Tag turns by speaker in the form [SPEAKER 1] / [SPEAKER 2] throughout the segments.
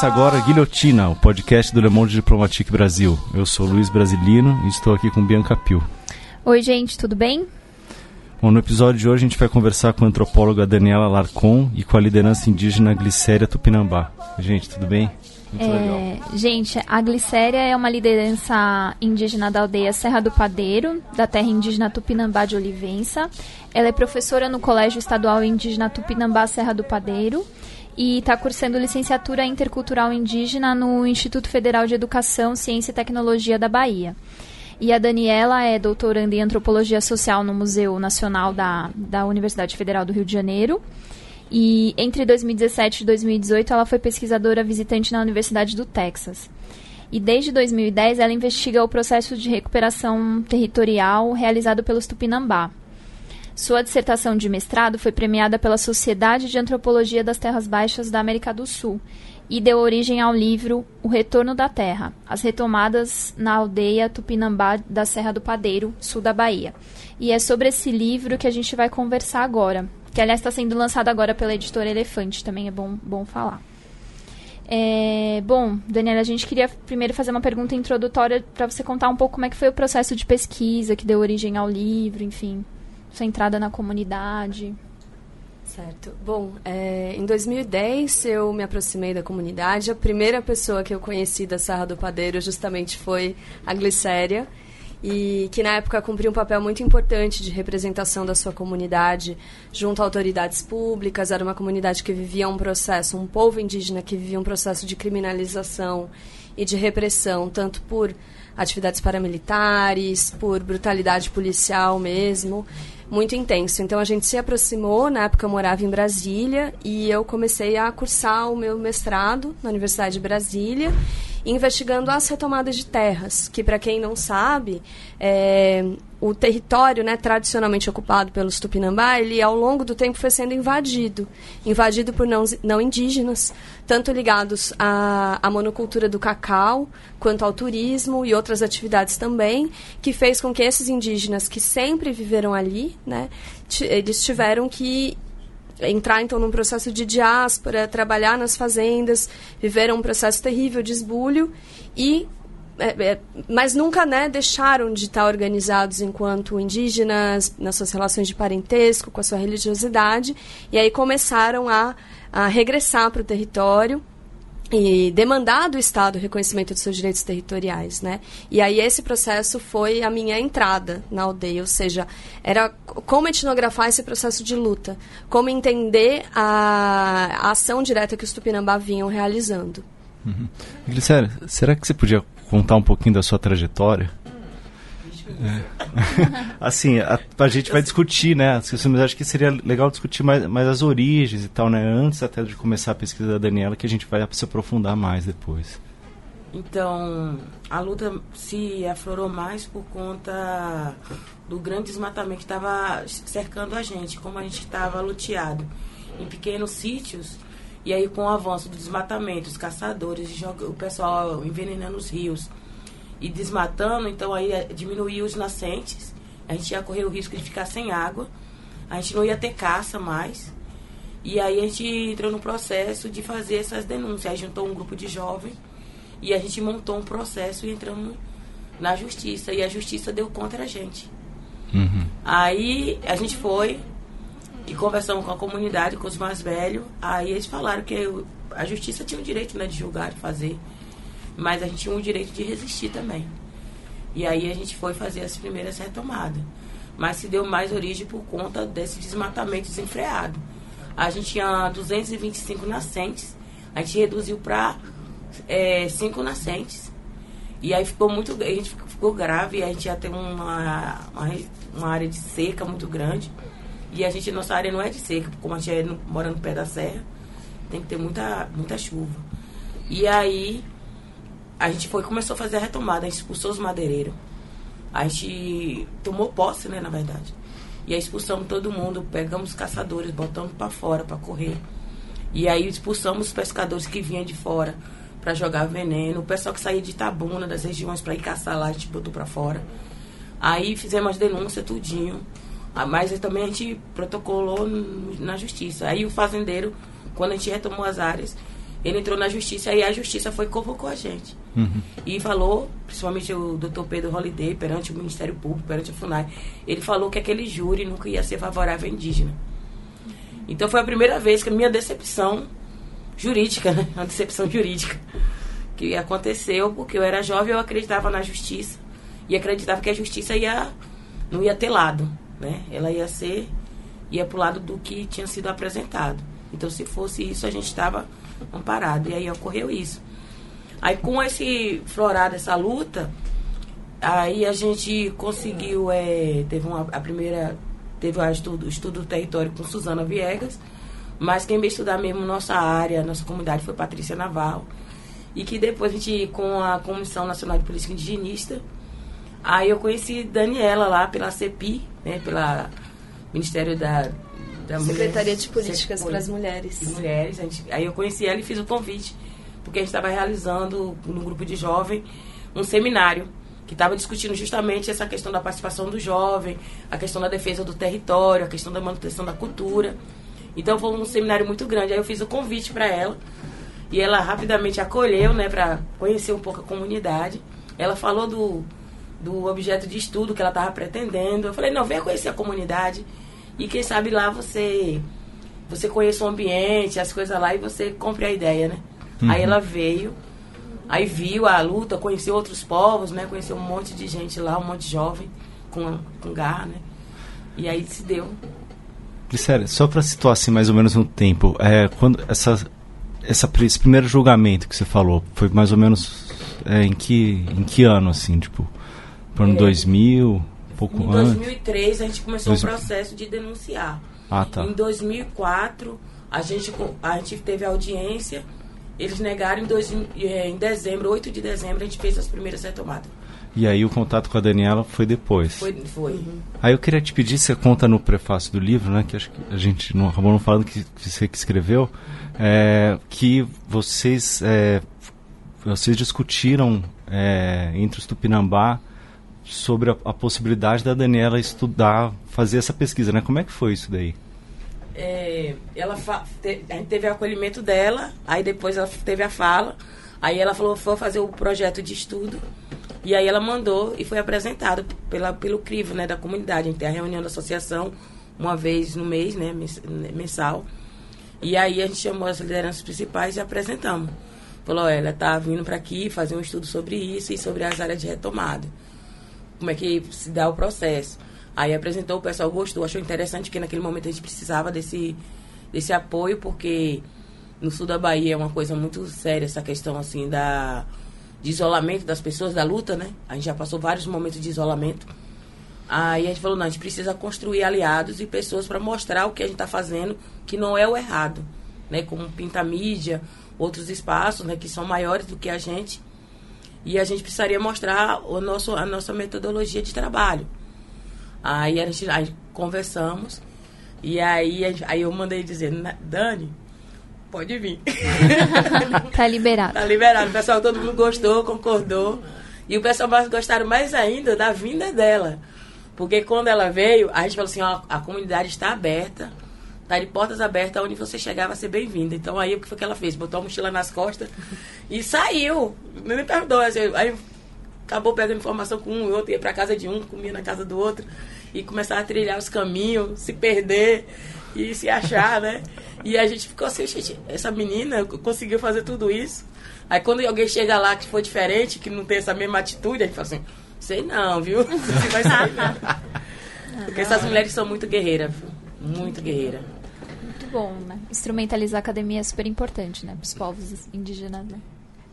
[SPEAKER 1] Começa agora Guilhotina, o podcast do Le Monde Diplomatique Brasil. Eu sou Luiz Brasilino e estou aqui com Bianca Pio.
[SPEAKER 2] Oi, gente, tudo bem?
[SPEAKER 1] Bom, no episódio de hoje a gente vai conversar com a antropóloga Daniela Larcon e com a liderança indígena Glicéria Tupinambá. Gente, tudo bem?
[SPEAKER 2] É. Gente, a Glicéria é uma liderança indígena da aldeia Serra do Padeiro, da terra indígena Tupinambá de Olivença. Ela é professora no Colégio Estadual Indígena Tupinambá Serra do Padeiro e está cursando licenciatura intercultural indígena no Instituto Federal de Educação, Ciência e Tecnologia da Bahia. E a Daniela é doutoranda em Antropologia Social no Museu Nacional da, da Universidade Federal do Rio de Janeiro. E entre 2017 e 2018 ela foi pesquisadora visitante na Universidade do Texas. E desde 2010 ela investiga o processo de recuperação territorial realizado pelos Tupinambá. Sua dissertação de mestrado foi premiada pela Sociedade de Antropologia das Terras Baixas da América do Sul e deu origem ao livro O Retorno da Terra, as retomadas na aldeia Tupinambá da Serra do Padeiro, sul da Bahia. E é sobre esse livro que a gente vai conversar agora, que aliás está sendo lançado agora pela editora Elefante, também é bom, bom falar. É, bom, Daniela, a gente queria primeiro fazer uma pergunta introdutória para você contar um pouco como é que foi o processo de pesquisa que deu origem ao livro, enfim, sua entrada na comunidade.
[SPEAKER 3] Certo. Bom, é, em 2010 eu me aproximei da comunidade. A primeira pessoa que eu conheci da Serra do Padeiro justamente foi a Glicéria, e que na época cumpriu um papel muito importante de representação da sua comunidade junto a autoridades públicas. Era uma comunidade que vivia um processo, um povo indígena que vivia um processo de criminalização e de repressão, tanto por atividades paramilitares, por brutalidade policial mesmo muito intenso. Então a gente se aproximou, na época eu morava em Brasília e eu comecei a cursar o meu mestrado na Universidade de Brasília, investigando as retomadas de terras, que para quem não sabe, é, o território né, tradicionalmente ocupado pelos Tupinambá, ele ao longo do tempo foi sendo invadido, invadido por não, não indígenas, tanto ligados à, à monocultura do cacau, quanto ao turismo e outras atividades também, que fez com que esses indígenas que sempre viveram ali, né, eles tiveram que entrar então num processo de diáspora, trabalhar nas fazendas, viveram um processo terrível de esbulho e é, é, mas nunca né, deixaram de estar organizados enquanto indígenas, nas suas relações de parentesco, com a sua religiosidade, e aí começaram a, a regressar para o território e demandar do Estado o reconhecimento de seus direitos territoriais, né? E aí esse processo foi a minha entrada na aldeia, ou seja, era como etnografar esse processo de luta, como entender a, a ação direta que os Tupinambá vinham realizando.
[SPEAKER 1] Uhum. Glicéria, será que você podia contar um pouquinho da sua trajetória? É. assim, a, a, gente vai discutir, né? Mas acho que seria legal discutir mais, mais as origens e tal, né? Antes até de começar a pesquisa da Daniela, que a gente vai se aprofundar mais depois.
[SPEAKER 4] Então, a luta se aflorou mais por conta do grande desmatamento que estava cercando a gente, como a gente estava luteado em pequenos sítios e aí, com o avanço do desmatamento, os caçadores, o pessoal envenenando os rios e desmatando, então aí eh, diminuiu os nascentes. A gente ia correr o risco de ficar sem água. A gente não ia ter caça mais. E aí a gente entrou no processo de fazer essas denúncias. Aí juntou um grupo de jovens e a gente montou um processo e entramos na justiça. E a justiça deu contra a gente. Uhum. Aí a gente foi, e conversamos com a comunidade, com os mais velhos. Aí eles falaram que a justiça tinha o direito né, de julgar, de fazer. Mas a gente tinha o direito de resistir também. E aí a gente foi fazer as primeiras retomadas. Mas se deu mais origem por conta desse desmatamento desenfreado. A gente tinha 225 nascentes, a gente reduziu para é, 5 nascentes. E aí ficou muito. A gente ficou grave, a gente ia ter uma, uma, uma área de seca muito grande. E a gente, nossa área não é de seca, como a gente é no, mora no pé da serra, tem que ter muita, muita chuva. E aí a gente foi começou a fazer a retomada, a gente expulsou os madeireiros. A gente tomou posse, né, na verdade. E aí expulsamos todo mundo, pegamos os caçadores, botamos para fora para correr. E aí expulsamos os pescadores que vinham de fora para jogar veneno. O pessoal que saía de Itabuna, das regiões para ir caçar lá, a gente botou para fora. Aí fizemos as denúncias, tudinho. Ah, Mas também a gente protocolou na justiça. Aí o fazendeiro, quando a gente retomou as áreas, ele entrou na justiça e a justiça foi convocou a gente.
[SPEAKER 1] Uhum.
[SPEAKER 4] E falou, principalmente o doutor Pedro Holiday, perante o Ministério Público, perante a FUNAI, ele falou que aquele júri nunca ia ser favorável à indígena. Então foi a primeira vez que a minha decepção jurídica, né? Uma decepção jurídica que aconteceu, porque eu era jovem, eu acreditava na justiça e acreditava que a justiça ia não ia ter lado, né? Ela ia ser ia pro lado do que tinha sido apresentado. Então se fosse isso, a gente estava amparado. E aí ocorreu isso. Aí com esse florado, essa luta, aí a gente conseguiu, é, teve uma, a primeira, teve o estudo, estudo do território com Suzana Viegas, mas quem veio estudar mesmo nossa área, nossa comunidade foi Patrícia Navarro. E que depois a gente, com a Comissão Nacional de Política Indigenista, aí eu conheci Daniela lá pela CEPI, né, pela Ministério da, da
[SPEAKER 3] Secretaria de Políticas para as Mulheres.
[SPEAKER 4] mulheres. Gente- aí eu conheci ela e fiz o convite, porque a gente estava realizando no grupo de jovem um seminário que estava discutindo justamente essa questão da participação do jovem, a questão da defesa do território, a questão da manutenção da cultura. Então foi um seminário muito grande. Aí eu fiz o convite para ela e ela rapidamente acolheu, né, para conhecer um pouco a comunidade. Ela falou do, do objeto de estudo que ela estava pretendendo. Eu falei, não, venha conhecer a comunidade e quem sabe lá você você conheça o ambiente, as coisas lá e você compre a ideia, né? Aí ela veio, aí viu a luta, conheceu outros povos, né? Conheceu um monte de gente lá, um monte de jovem com, com garra, né? E aí se deu.
[SPEAKER 1] Glicéria, só para situar assim mais ou menos no tempo, é, quando essa, essa, esse primeiro julgamento que você falou, foi mais ou menos é, em, que, em que ano, assim, tipo, por ano
[SPEAKER 4] É.
[SPEAKER 1] 2000, um pouco
[SPEAKER 4] Em
[SPEAKER 1] antes?
[SPEAKER 4] 2003 a gente começou
[SPEAKER 1] Dois-
[SPEAKER 4] o processo de denunciar.
[SPEAKER 1] Ah, tá.
[SPEAKER 4] Em 2004 a gente, a gente teve audiência, eles negaram em, dois, eh, em dezembro, 8 de dezembro, a gente fez as primeiras retomadas.
[SPEAKER 1] E aí o contato com a Daniela foi depois.
[SPEAKER 4] Foi, foi.
[SPEAKER 1] Aí eu queria te pedir, você conta no prefácio do livro, né, que acho que a gente não acabou não falando que, que você que escreveu, é, que vocês, é, vocês discutiram é, entre os Tupinambá sobre a, a possibilidade da Daniela estudar, fazer essa pesquisa, né? Como é que foi isso daí?
[SPEAKER 4] É, ela te- a gente teve o acolhimento dela, aí depois ela teve a fala, aí ela falou foi fazer o projeto de estudo, e aí ela mandou e foi apresentado pela, pelo crivo né, da comunidade. A gente tem a reunião da associação uma vez no mês, né, mens- mensal. E aí a gente chamou as lideranças principais e apresentamos. Falou, ela tá vindo para aqui fazer um estudo sobre isso e sobre as áreas de retomada. Como é que se dá o processo. Aí apresentou, o pessoal gostou, achou interessante, porque naquele momento a gente precisava desse, desse apoio, porque no sul da Bahia é uma coisa muito séria essa questão assim da de isolamento das pessoas, da luta, né? A gente já passou vários momentos de isolamento. Aí a gente falou, não, a gente precisa construir aliados e pessoas para mostrar o que a gente está fazendo, que não é o errado, né? Como Pinta Mídia, outros espaços, né? Que são maiores do que a gente. E a gente precisaria mostrar o nosso, a nossa metodologia de trabalho. Aí a gente, aí conversamos e aí, aí eu mandei dizer, "Na- Dani, pode vir.
[SPEAKER 2] Tá liberado.
[SPEAKER 4] Tá liberado. O pessoal, todo mundo gostou, concordou. E o pessoal mais gostaram mais ainda da vinda dela. Porque quando ela veio, a gente falou assim, ó, a comunidade está aberta, tá de portas abertas, onde você chegar vai ser bem-vinda. Então aí o que foi que ela fez? Botou a mochila nas costas e saiu. Me perdoa. assim, Aí acabou pegando informação com um e outro, ia pra casa de um, comia na casa do outro. E começava a trilhar os caminhos, se perder e se achar, né? E a gente ficou assim, gente, essa menina conseguiu fazer tudo isso. Aí quando alguém chega lá que for diferente, que não tem essa mesma atitude, a gente fala assim, sei não, viu? Você vai sair, não. Porque essas mulheres são muito guerreiras, viu? Muito guerreiras.
[SPEAKER 2] Bom, né? Instrumentalizar a academia é super importante, né? Para os povos indígenas, né?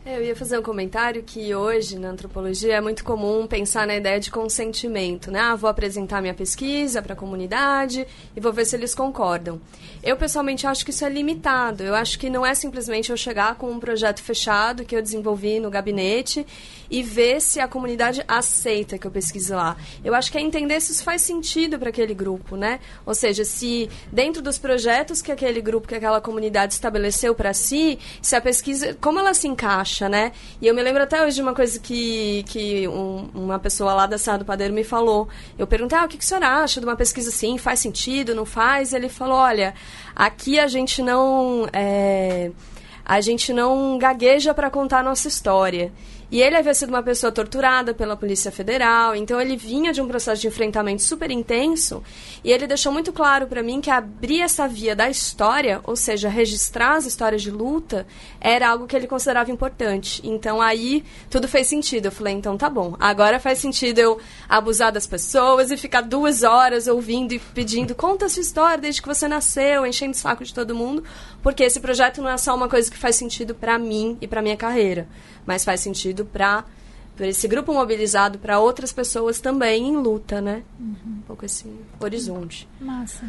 [SPEAKER 3] É, Eu ia fazer um comentário que hoje na antropologia é muito comum pensar na ideia de consentimento, né? Ah, vou apresentar minha pesquisa para a comunidade e vou ver se eles concordam. Eu pessoalmente acho que isso é limitado. Eu acho que não é simplesmente eu chegar com um projeto fechado que eu desenvolvi no gabinete e ver se a comunidade aceita que eu pesquise lá. Eu acho que é entender se isso faz sentido para aquele grupo, né? Ou seja, se dentro dos projetos que aquele grupo, que aquela comunidade estabeleceu para si, se a pesquisa, como ela se encaixa né? E eu me lembro até hoje de uma coisa que, que um, uma pessoa lá da Serra do Padeiro me falou. Eu perguntei, ah, o que, que o senhor acha de uma pesquisa assim? Faz sentido, não faz? Ele falou, olha, aqui a gente não... É, a gente não gagueja para contar a nossa história. E ele havia sido uma pessoa torturada pela Polícia Federal, então ele vinha de um processo de enfrentamento super intenso, e ele deixou muito claro para mim que abrir essa via da história, ou seja, registrar as histórias de luta, era algo que ele considerava importante. Então aí tudo fez sentido. Eu falei, então tá bom, agora faz sentido eu abusar das pessoas e ficar duas horas ouvindo e pedindo, conta a sua história desde que você nasceu, enchendo o saco de todo mundo, porque esse projeto não é só uma coisa que faz sentido para mim e para minha carreira mas faz sentido para esse grupo mobilizado para outras pessoas também em luta, né? Uhum. Um pouco esse horizonte.
[SPEAKER 2] Massa.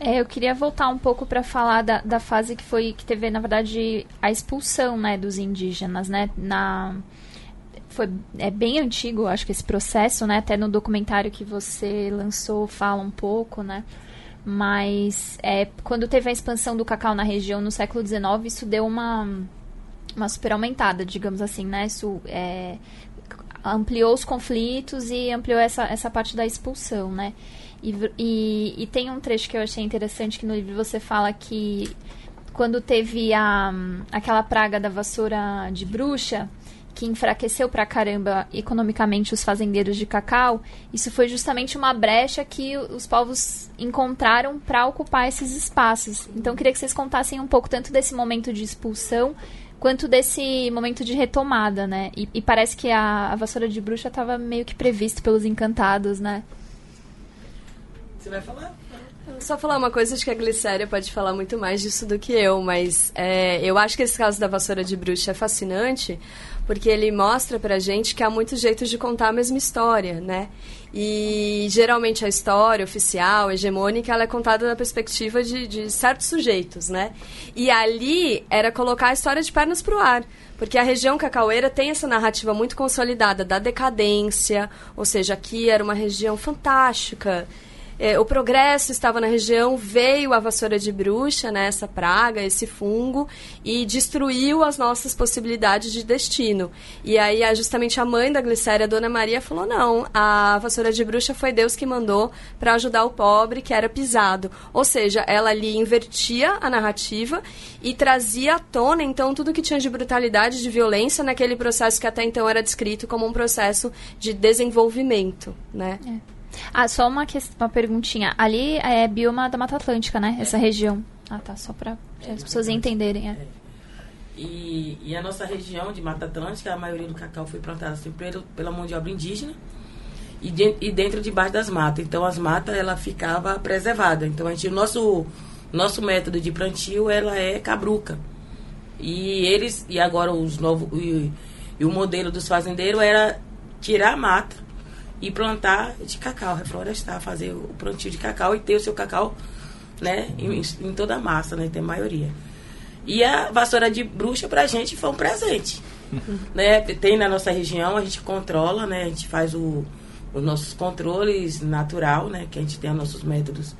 [SPEAKER 2] É, eu queria voltar um pouco para falar da, da fase que foi que teve na verdade a expulsão, né, dos indígenas, né? Na foi é bem antigo, acho que esse processo, né? Até no documentário que você lançou fala um pouco, né? Mas é, quando teve a expansão do cacau na região no século XIX, isso deu uma uma super aumentada, digamos assim, né? Isso é, ampliou os conflitos e ampliou essa, essa parte da expulsão, né? E, e, e, tem um trecho que eu achei interessante que no livro você fala que quando teve a, aquela praga da vassoura de bruxa, que enfraqueceu pra caramba economicamente os fazendeiros de cacau, isso foi justamente uma brecha que os povos encontraram para ocupar esses espaços. Então, eu queria que vocês contassem um pouco tanto desse momento de expulsão quanto desse momento de retomada, né? E, e parece que a, a, vassoura de bruxa estava meio que previsto pelos encantados, né?
[SPEAKER 4] Você vai falar?
[SPEAKER 3] Só falar uma coisa, acho que a Glicéria pode falar muito mais disso do que eu, mas é, eu acho que esse caso da vassoura de bruxa é fascinante, porque ele mostra pra gente que há muitos jeitos de contar a mesma história, né? E geralmente a história oficial, hegemônica, ela é contada da perspectiva de, de certos sujeitos, né? E ali era colocar a história de pernas pro ar. Porque a região cacaueira tem essa narrativa muito consolidada da decadência, ou seja, aqui era uma região fantástica, é, o progresso estava na região, veio a vassoura de bruxa, né, essa praga, esse fungo, e destruiu as nossas possibilidades de destino. E aí, justamente a mãe da Glicéria, a Dona Maria, falou: não, a vassoura de bruxa foi Deus que mandou para ajudar o pobre que era pisado. Ou seja, ela ali invertia a narrativa e trazia à tona, então, tudo que tinha de brutalidade, de violência naquele processo que até então era descrito como um processo de desenvolvimento, né?
[SPEAKER 2] É. Ah, só uma, uma perguntinha. Ali é bioma da Mata Atlântica, né? Essa região. Ah, tá. Só para as pessoas entenderem. É.
[SPEAKER 4] E, e, a nossa região de Mata Atlântica, a maioria do cacau foi plantada assim, pelo, pela mão de obra indígena e, de, e dentro debaixo das matas. Então as matas ela ficava preservada. Então a gente, o nosso nosso método de plantio ela é cabruca. E eles e agora os novos e, e o modelo dos fazendeiros era tirar a mata e plantar de cacau, reflorestar, fazer o plantio de cacau e ter o seu cacau né, em, em toda a massa, né, tem maioria. E a vassoura de bruxa pra gente foi um presente. né? Tem na nossa região, a gente controla, né? A gente faz o, os nossos controles natural, né? Que a gente tem os nossos métodos,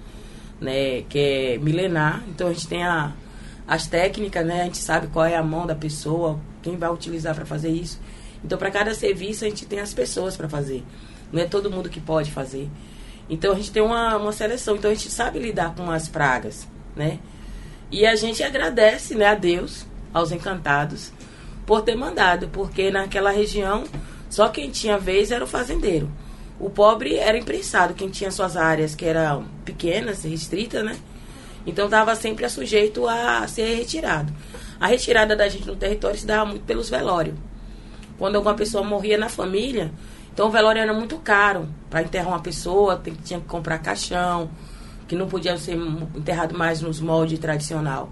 [SPEAKER 4] né? Que é milenar. Então a gente tem a, as técnicas, né? A gente sabe qual é a mão da pessoa, quem vai utilizar para fazer isso. Então para cada serviço a gente tem as pessoas para fazer. Não é todo mundo que pode fazer. Então a gente tem uma, uma seleção. Então a gente sabe lidar com as pragas, né? E a gente agradece né, a Deus, aos encantados, por ter mandado, porque naquela região só quem tinha vez era o fazendeiro. O pobre era imprensado, quem tinha suas áreas que eram pequenas, restritas, né? Então estava sempre sujeito a ser retirado. A retirada da gente no território se dava muito pelos velórios. Quando alguma pessoa morria na família, então o velório era muito caro. Para enterrar uma pessoa, tem, tinha que comprar caixão, que não podia ser enterrado mais nos moldes tradicional.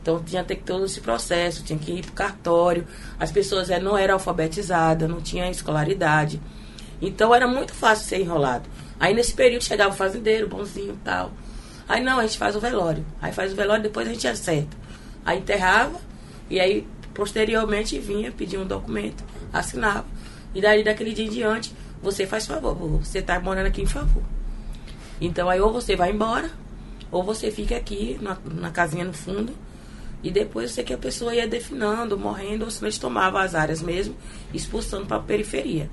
[SPEAKER 4] Então tinha que ter todo esse processo, tinha que ir para o cartório. As pessoas é, não eram alfabetizadas, não tinham escolaridade. Então era muito fácil ser enrolado. Aí nesse período chegava o fazendeiro, bonzinho e tal. Aí não, a gente faz o velório. Aí faz o velório, depois a gente acerta. Aí enterrava, e aí posteriormente vinha pedir um documento, assinava. E daí, daquele dia em diante, você faz favor. Você está morando aqui em favor. Então, aí ou você vai embora, ou você fica aqui na, na casinha no fundo, E depois sei que a pessoa ia definando, morrendo, ou simplesmente tomava as áreas mesmo, expulsando para a periferia.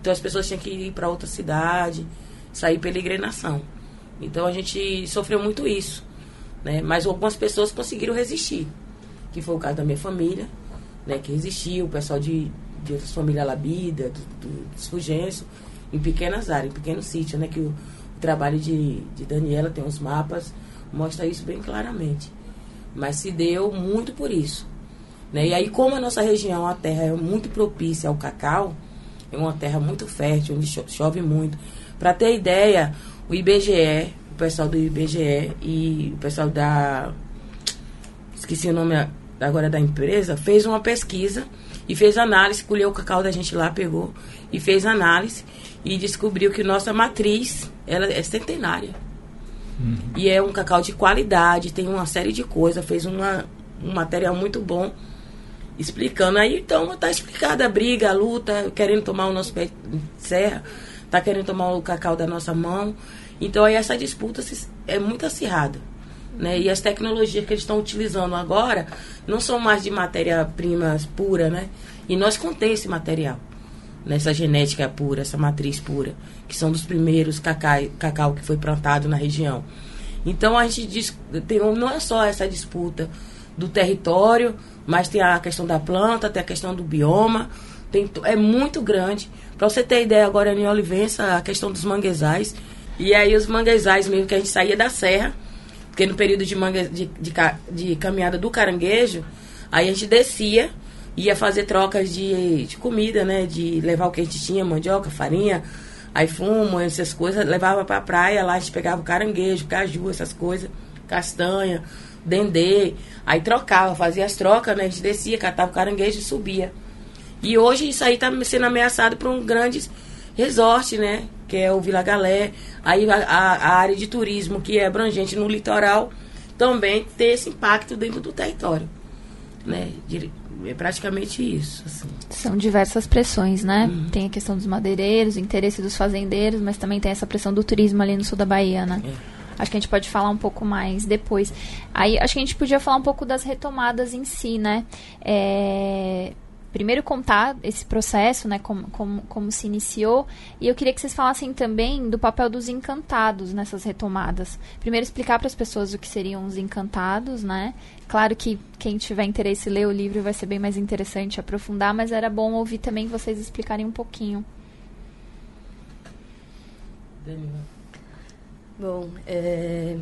[SPEAKER 4] Então as pessoas tinham que ir para outra cidade, sair peregrinação. Então a gente sofreu muito isso. Né? Mas algumas pessoas conseguiram resistir. Que foi o caso da minha família, né? que resistiu, o pessoal de, de outras famílias Labida, do, do, dos em pequenas áreas, em pequenos sítios, né? Que o, o trabalho de, de Daniela tem uns mapas, mostra isso bem claramente. Mas se deu muito por isso. Né? E aí, como a nossa região, a terra é muito propícia ao cacau, é uma terra muito fértil, onde chove muito. Para ter ideia, o IBGE, o pessoal do IBGE e o pessoal da. Esqueci o nome agora da empresa, fez uma pesquisa e fez análise, colheu o cacau da gente lá, pegou e fez análise e descobriu que nossa matriz ela é centenária. Uhum. E é um cacau de qualidade, tem uma série de coisas, fez uma, um material muito bom explicando. Aí então tá explicada a briga, a luta, querendo tomar o nosso pé de serra, tá querendo tomar o cacau da nossa mão. Então aí essa disputa é muito acirrada. Né? E as tecnologias que eles estão utilizando agora não são mais de matéria-prima pura, né? E nós contém esse material, nessa genética pura, essa matriz pura, que são dos primeiros cacau, cacau que foi plantado na região. Então a gente diz, tem, não é só essa disputa do território, mas tem a questão da planta, tem a questão do bioma, tem, é muito grande. Para você ter ideia, agora em Olivença, a questão dos manguezais. E aí os manguezais mesmo, que a gente saía da serra, porque no período de, manga, de, de, de caminhada do caranguejo, aí a gente descia, ia fazer trocas de, de comida, né? De levar o que a gente tinha, mandioca, farinha, aí fumo, essas coisas, levava pra praia, lá a gente pegava caranguejo, caju, essas coisas, castanha, dendê. Aí trocava, fazia as trocas, né? A gente descia, catava o caranguejo e subia. E hoje isso aí está sendo ameaçado por um grande resort, né? Que é o Vila Galé. Aí a, a, área de turismo, que é abrangente no litoral, também tem esse impacto dentro do território. Né? É praticamente isso. Assim.
[SPEAKER 2] São diversas pressões, né? Uhum. Tem a questão dos madeireiros, o interesse dos fazendeiros, mas também tem essa pressão do turismo ali no sul da Bahia, né? É. Acho que a gente pode falar um pouco mais depois. Aí acho que a gente podia falar um pouco das retomadas em si, né? É, primeiro contar esse processo, né, como, como, como se iniciou, e eu queria que vocês falassem também do papel dos encantados nessas retomadas. Primeiro explicar para as pessoas o que seriam os encantados, né? Claro que quem tiver interesse ler o livro vai ser bem mais interessante aprofundar, mas era bom ouvir também vocês explicarem um pouquinho.
[SPEAKER 3] Bom, é...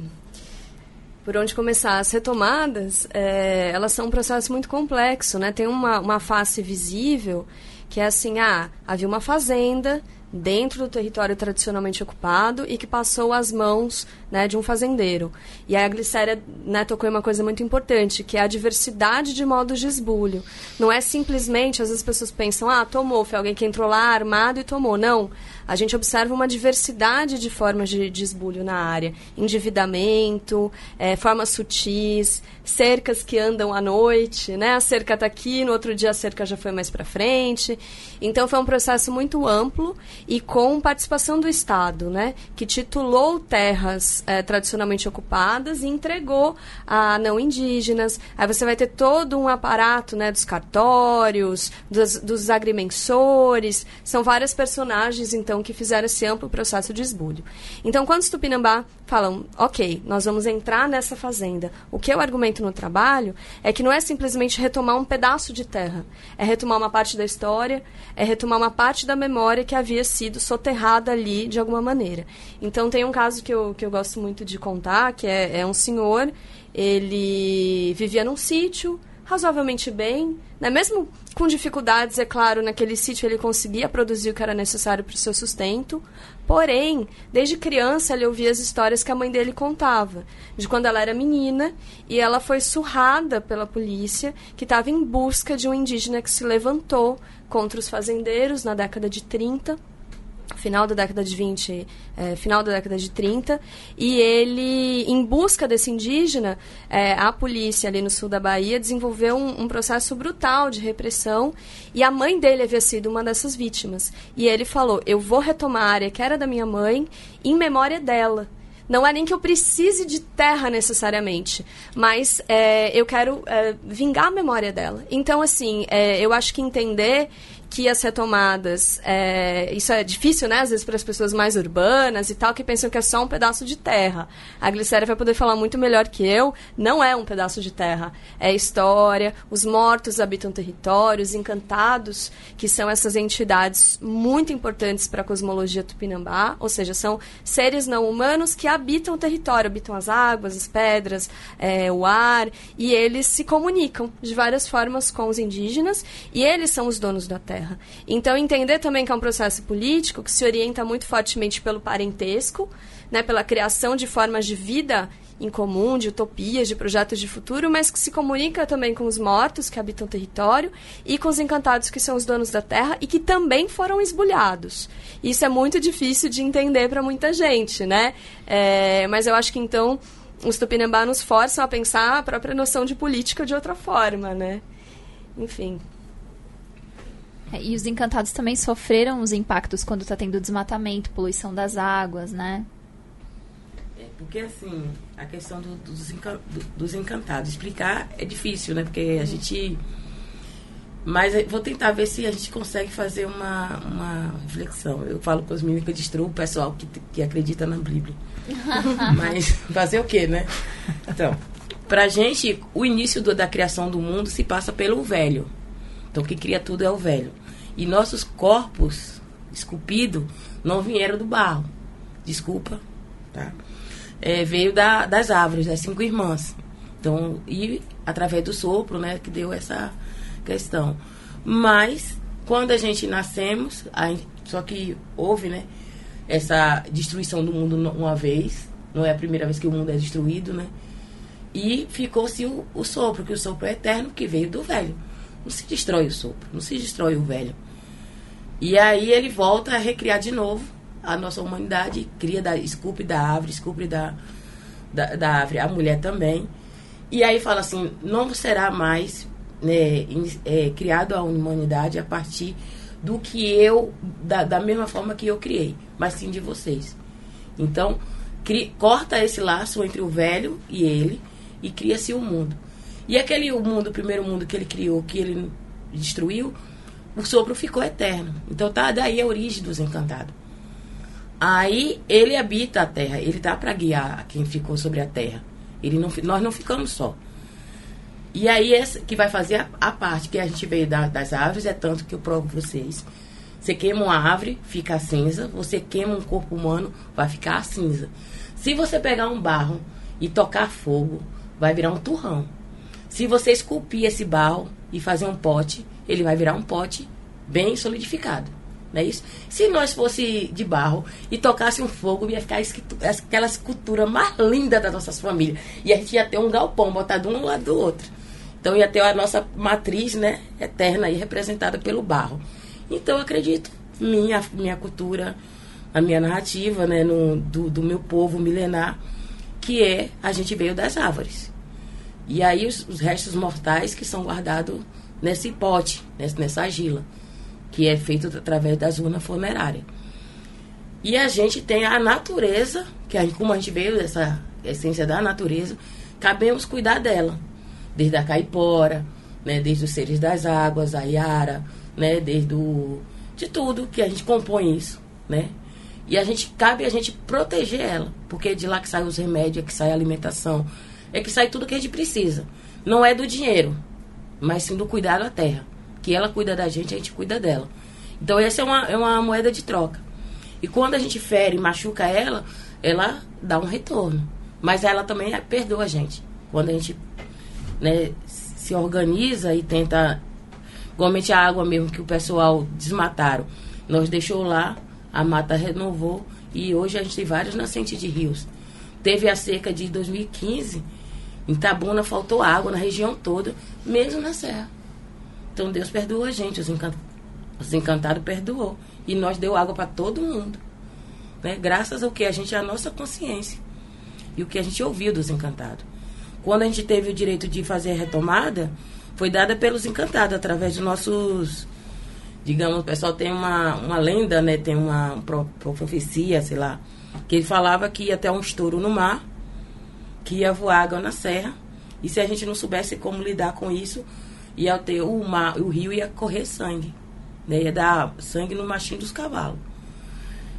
[SPEAKER 3] por onde começar? As retomadas, é... elas são um processo muito complexo, né? Tem uma, uma face visível que é assim, ah, havia uma fazenda dentro do território tradicionalmente ocupado e que passou às mãos né, de um fazendeiro. E aí a Glicéria né, tocou em uma coisa muito importante, que é a diversidade de modos de esbulho. Não é simplesmente, às vezes as pessoas pensam, ah, tomou, foi alguém que entrou lá armado e tomou. Não a gente observa uma diversidade de formas de, de esbulho na área. Endividamento, é, formas sutis, cercas que andam à noite, né? A cerca está aqui, no outro dia a cerca já foi mais para frente. Então foi um processo muito amplo e com participação do Estado, né? Que titulou terras é, tradicionalmente ocupadas e entregou a não indígenas. Aí você vai ter todo um aparato, né? Dos cartórios, dos, dos agrimensores, são várias personagens, então, que fizeram esse amplo processo de esbulho. Então, quando os Tupinambá falam, ok, nós vamos entrar nessa fazenda, o que eu argumento no trabalho é que não é simplesmente retomar um pedaço de terra, é retomar uma parte da história, é retomar uma parte da memória que havia sido soterrada ali de alguma maneira. Então, tem um caso que eu, que eu gosto muito de contar, que é, é um senhor, ele vivia num sítio, razoavelmente bem, né? mesmo com dificuldades, é claro, naquele sítio ele conseguia produzir o que era necessário para o seu sustento. Porém, desde criança ele ouvia as histórias que a mãe dele contava, de quando ela era menina e ela foi surrada pela polícia, que estava em busca de um indígena que se levantou contra os fazendeiros na década de 30 final da década de 20, é, final da década de 30, e ele, em busca desse indígena, é, a polícia ali no sul da Bahia desenvolveu um, um, processo brutal de repressão, e a mãe dele havia sido uma dessas vítimas. E ele falou: Eu vou retomar a área que era da minha mãe em memória dela. não é nem que eu precise de terra necessariamente, mas é, eu quero vingar a memória dela. Então, assim, eu acho que entender que as retomadas, é, isso é difícil, né, às vezes para as pessoas mais urbanas e tal, que pensam que é só um pedaço de terra. A Glicéria vai poder falar muito melhor que eu, não é um pedaço de terra, é história, os mortos habitam territórios, encantados, que são essas entidades muito importantes para a cosmologia tupinambá, ou seja, são seres não humanos que habitam o território, habitam as águas, as pedras, é, o ar, e eles se comunicam de várias formas com os indígenas, e eles são os donos da terra Então, entender também que é um processo político que se orienta muito fortemente pelo parentesco, né, pela criação de formas de vida em comum, de utopias, de projetos de futuro, mas que se comunica também com os mortos que habitam o território e com os encantados que são os donos da terra e que também foram esbulhados. Isso é muito difícil de entender para muita gente, né? É, mas eu acho que então os Tupinambá nos forçam a pensar a própria noção de política de outra forma, né? Enfim.
[SPEAKER 2] É, e os encantados também sofreram os impactos quando está tendo desmatamento, poluição das águas, né?
[SPEAKER 4] É, porque assim, a questão do, dos, dos encantados, explicar é difícil, né? Porque a gente. Mas vou tentar ver se a gente consegue fazer uma, uma reflexão. Eu falo com os meninos que eu destruo o pessoal que, que acredita na Bíblia. Mas fazer o quê, né? Então, pra gente, o início do, da criação do mundo se passa pelo velho. Então, que cria tudo é o velho. E nossos corpos esculpidos não vieram do barro. Desculpa, tá? É, veio da, das árvores, das cinco irmãs. Então, e através do sopro, né, que deu essa questão. Mas, quando a gente nascemos, a, só que houve, né, essa destruição do mundo uma vez, não é a primeira vez que o mundo é destruído, né? E ficou-se o, o sopro, que o sopro é eterno, que veio do velho. Não se destrói o sopro, não se destrói o velho. E aí ele volta a recriar de novo a nossa humanidade, cria da esculpe da árvore, esculpe da, da, da árvore, a mulher também. E aí fala assim, não será mais né, é, criado a humanidade a partir do que eu, da, da mesma forma que eu criei, mas sim de vocês. Então, cri, corta esse laço entre o velho e ele e cria-se o um mundo. E aquele mundo, o primeiro mundo que ele criou, que ele destruiu, o sopro ficou eterno. Então tá daí a origem dos encantados. Aí ele habita a terra, ele dá para guiar quem ficou sobre a terra. Ele não, nós não ficamos só. E aí esse que vai fazer a, a parte que a gente veio da, das árvores é tanto que eu provo vocês. Você queima uma árvore, fica a cinza. Você queima um corpo humano, vai ficar a cinza. Se você pegar um barro e tocar fogo, vai virar um turrão. Se você esculpir esse barro e fazer um pote, ele vai virar um pote bem solidificado. Não é isso? Se nós fosse de barro e tocasse um fogo, ia ficar aquela escultura mais linda das nossas famílias. E a gente ia ter um galpão botado um lado do outro. Então ia ter a nossa matriz, né, eterna e representada pelo barro. Então eu acredito, minha, minha cultura, a minha narrativa, né, no, do, do meu povo milenar, que é a gente veio das árvores. E aí os, os restos mortais que são guardados nesse pote, nessa argila, que é feito através das urnas funerárias. E a gente tem a natureza, que a, como a gente veio dessa essência da natureza, cabemos cuidar dela. Desde a caipora, né, desde os seres das águas, a Yara, né, desde o, de tudo que a gente compõe isso, né? E a gente cabe a gente proteger ela, porque é de lá que sai os remédios, é que sai a alimentação, é que sai tudo que a gente precisa. Não é do dinheiro, mas sim do cuidado da terra. Que ela cuida da gente, a gente cuida dela. Então essa é uma, é uma moeda de troca. E quando a gente fere machuca ela, ela dá um retorno. Mas ela também perdoa a gente. Quando a gente né, se organiza e tenta. Igualmente a água mesmo que o pessoal desmataram. Nós deixou lá, a mata renovou e hoje a gente tem várias nascentes de rios. Teve a seca de 2015 em Tabuna faltou água na região toda, mesmo na serra. Então Deus perdoou a gente, os, encant... os encantados perdoou. E nós deu água para todo mundo. Né? Graças ao que? A gente é a nossa consciência. E o que a gente ouviu dos encantados. Quando a gente teve o direito de fazer a retomada, foi dada pelos encantados, através dos nossos. Digamos, o pessoal tem uma, uma lenda, né? Tem uma, uma profecia, sei lá Que ele falava que ia ter um estouro no mar, que ia voar água na serra, e se a gente não soubesse como lidar com isso, ia ter o mar, o rio ia correr sangue, né? Ia dar sangue no machinho dos cavalos.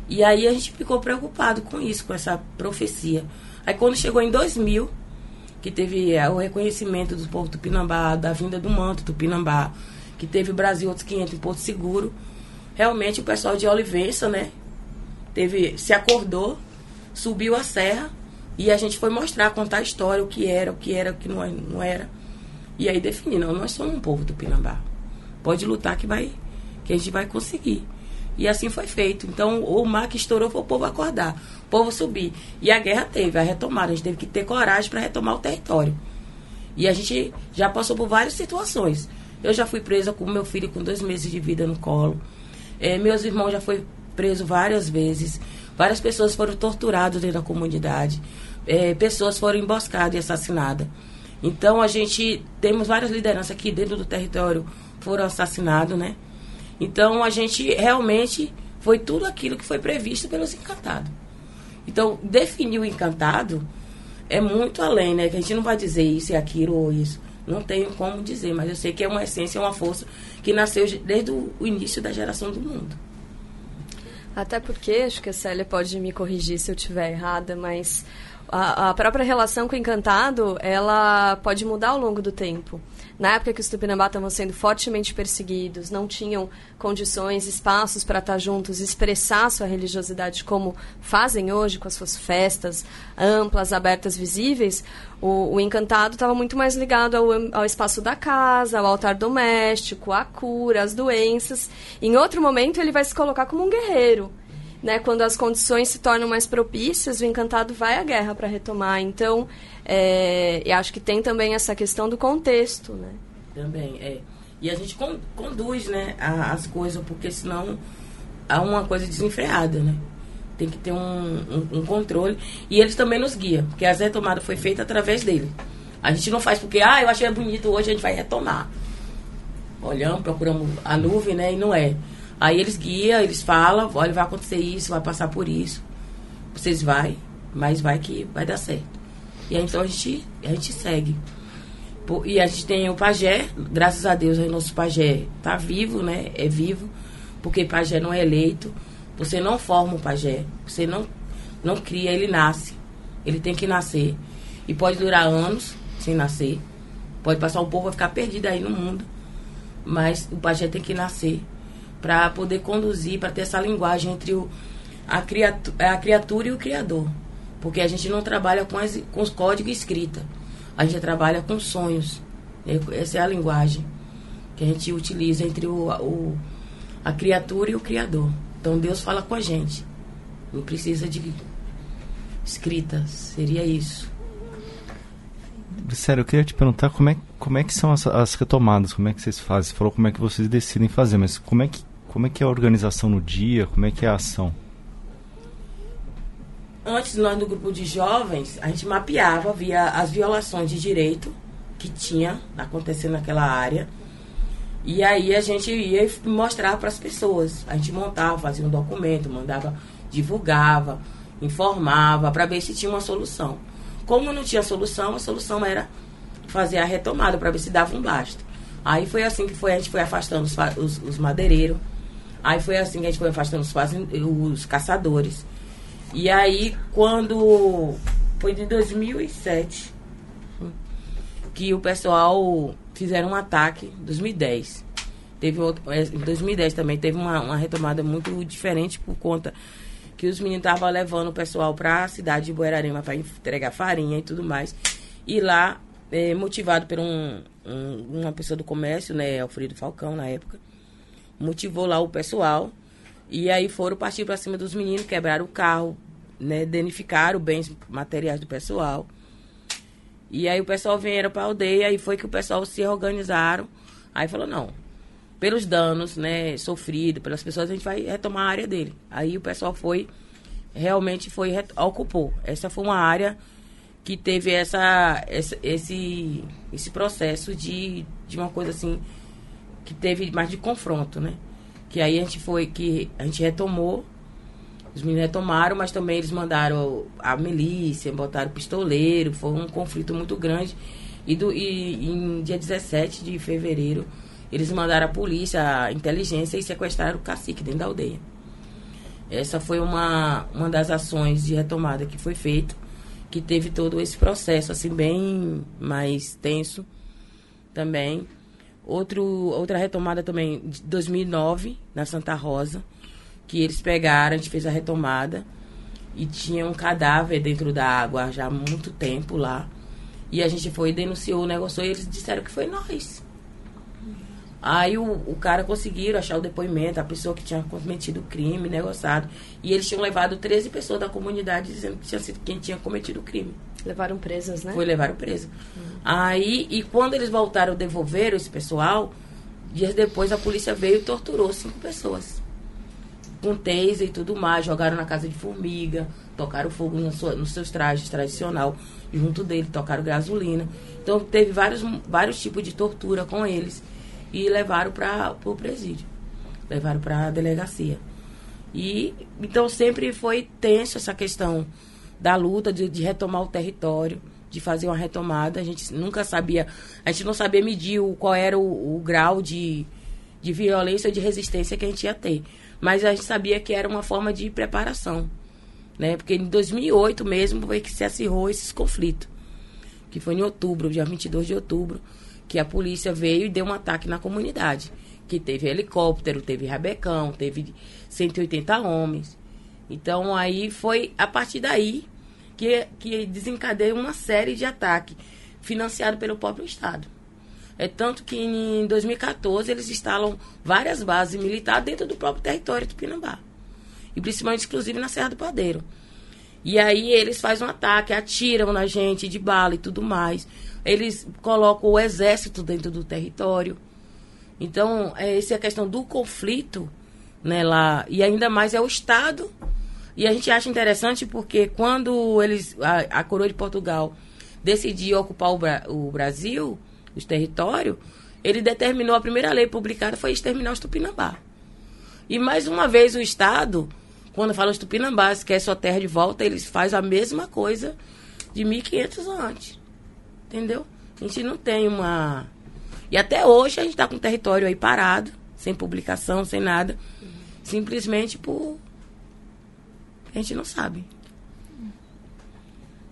[SPEAKER 4] E aí a gente ficou preocupado com isso, com essa profecia. Aí quando chegou em 2000, que teve é, o reconhecimento do povo Tupinambá, da vinda do manto Tupinambá, que teve o Brasil outros 500 em Porto Seguro, realmente o pessoal de Olivença, né, teve, se acordou, subiu a serra e a gente foi mostrar, contar a história, o que era, o que era, o que não, não era. E aí definir, não, nós somos um povo Tupinambá. Pode lutar que vai, que a gente vai conseguir. E assim foi feito. Então, o mar que estourou foi o povo acordar, o povo subir. E a guerra teve, a retomada. A gente teve que ter coragem para retomar o território. E a gente já passou por várias situações. Eu já fui presa com meu filho com dois meses de vida no colo. É, meus irmãos já foram presos várias vezes. Várias pessoas foram torturadas dentro da comunidade. É, pessoas foram emboscadas e assassinadas. Então, a gente... Temos várias lideranças aqui dentro do território foram assassinados, né? Então a gente realmente foi tudo aquilo que foi previsto pelos encantados. Então, definir o encantado é muito além, né? Que a gente não vai dizer isso e aquilo ou isso. Não tenho como dizer, mas eu sei que é uma essência, uma força que nasceu desde o início da geração do mundo.
[SPEAKER 3] Até porque, acho que a Célia pode me corrigir se eu estiver errada, mas a, a própria relação com o encantado, ela pode mudar ao longo do tempo. Na época que os Tupinambá estavam sendo fortemente perseguidos, não tinham condições, espaços para estar juntos, expressar sua religiosidade como fazem hoje, com as suas festas amplas, abertas, visíveis, o, o encantado estava muito mais ligado ao, ao espaço da casa, ao altar doméstico, à cura, às doenças. Em outro momento, ele vai se colocar como um guerreiro. Né, quando as condições se tornam mais propícias, o encantado vai à guerra para retomar. Então, é, e acho que tem também essa questão do contexto, né?
[SPEAKER 4] Também, é. E a gente con conduz, né, a, as coisas, porque senão há uma coisa desenfreada, né? Tem que ter um, um, um, controle. E eles também nos guiam, porque a retomada foi feita através dele. A gente não faz porque, ah, eu achei bonito, hoje a gente vai retomar. Olhamos, procuramos a nuvem, né, e não é. Aí eles guiam, eles falam, olha, vai acontecer isso, vai passar por isso. Vocês vai, mas vai que vai dar certo. E aí, então a gente, a gente segue. E a gente tem o pajé, graças a Deus, o nosso pajé tá vivo, né? É vivo, porque pajé não é eleito. Você não forma o pajé, você não, não cria, ele nasce. Ele tem que nascer. E pode durar anos sem nascer. Pode passar um pouco, vai ficar perdido aí no mundo. Mas o pajé tem que nascer para poder conduzir, para ter essa linguagem entre o, a, criatura, a criatura e o Criador. Porque a gente não trabalha com, as, com os códigos escrita. A gente trabalha com sonhos. Essa é a linguagem que a gente utiliza entre o, o, a criatura e o Criador. Então Deus fala com a gente. Não precisa de escrita. Seria isso.
[SPEAKER 1] Sério, eu queria te perguntar como é, como é que são as, as retomadas, como é que vocês fazem? Você falou como é que vocês decidem fazer, mas como é que, como é, que é a organização no dia, como é que é a ação?
[SPEAKER 4] antes nós do grupo de jovens, a gente mapeava, via as violações de direito que tinha acontecendo naquela área. E aí a gente ia mostrar para as pessoas. A gente montava, fazia um documento, mandava, divulgava, informava para ver se tinha uma solução. Como não tinha solução, a solução era fazer a retomada para ver se dava um basta. Aí foi assim que foi, a gente foi afastando os, os, os madeireiros. Aí foi assim que a gente foi afastando os, os caçadores. E aí, quando. Foi de 2007 que o pessoal fizeram um ataque, 2010. Teve outro, é, em 2010 também teve uma, uma retomada muito diferente por conta que os meninos estavam levando o pessoal para a cidade de Boerarema para entregar farinha e tudo mais. E lá, é, motivado por um, um, uma pessoa do comércio, né, Alfredo Falcão, na época, motivou lá o pessoal e aí foram partir para cima dos meninos, quebraram o carro, né, danificaram bens materiais do pessoal. E aí o pessoal vieram para a aldeia e foi que o pessoal se organizaram. Aí falou, não, pelos danos, né, sofridos pelas pessoas, a gente vai retomar a área dele. Aí o pessoal foi, realmente foi, ocupou. Essa foi uma área que teve essa, essa esse, esse processo de, de uma coisa assim, que teve mais de confronto, né? que aí a gente foi, que a gente retomou Os meninos retomaram, mas também eles mandaram a milícia, botaram pistoleiro, foi um conflito muito grande. E, do, e em dia 17 de fevereiro, eles mandaram a polícia, a inteligência e sequestraram o cacique dentro da aldeia. Essa foi uma, uma das ações de retomada que foi feita, que teve todo esse processo, assim, bem mais tenso também. Outro, outra retomada também, de 2009, na Santa Rosa, que eles pegaram, a gente fez a retomada, e tinha um cadáver dentro da água já há muito tempo lá. E a gente foi, denunciou, negociou, e eles disseram que foi nós. Aí o, o cara conseguiram achar o depoimento, a pessoa que tinha cometido o crime, negociado. E eles tinham levado 13 pessoas da comunidade dizendo que tinha sido quem tinha cometido o crime.
[SPEAKER 3] Levaram presas, né?
[SPEAKER 4] Foi levaram presa. Uhum. Aí, e quando eles voltaram, devolveram esse pessoal, dias depois a polícia veio e torturou cinco pessoas. Com taser e tudo mais, jogaram na casa de formiga, tocaram fogo no sua, nos seus trajes tradicional junto dele, tocaram gasolina. Então teve vários, vários tipos de tortura com eles e levaram para o presídio, levaram para a delegacia. E então sempre foi tenso essa questão da luta de, de, retomar o território, de fazer uma retomada. A gente nunca sabia, a gente não sabia medir o, qual era o, o grau de, de violência, de resistência que a gente ia ter. Mas a gente sabia que era uma forma de preparação, né? Porque em 2008 mesmo foi que se acirrou esses conflitos, que foi em outubro, dia 22 de outubro que a polícia veio e deu um ataque na comunidade. Que teve helicóptero, teve rabecão, teve 180 homens. Então aí foi a partir daí que, que desencadeia uma série de ataques financiado pelo próprio Estado. É tanto que em 2014 eles instalam várias bases militares dentro do próprio território do Pinambá. E principalmente, inclusive, na Serra do Padeiro. E aí eles fazem um ataque, atiram na gente de bala e tudo mais. Eles colocam o exército dentro do território. Então, é, essa é a questão do conflito, né, lá. E ainda mais é o Estado. E a gente acha interessante porque quando eles, a, a coroa de Portugal decidiu ocupar o, Bra o Brasil, os territórios, ele determinou, a primeira lei publicada foi exterminar os Tupinambá. E mais uma vez o Estado, quando fala os Tupinambás, que é sua terra de volta, eles fazem a mesma coisa de 1500 antes. Entendeu? A gente não tem uma. E até hoje a gente está com o território aí parado, sem publicação, sem nada. Simplesmente por. A gente não sabe.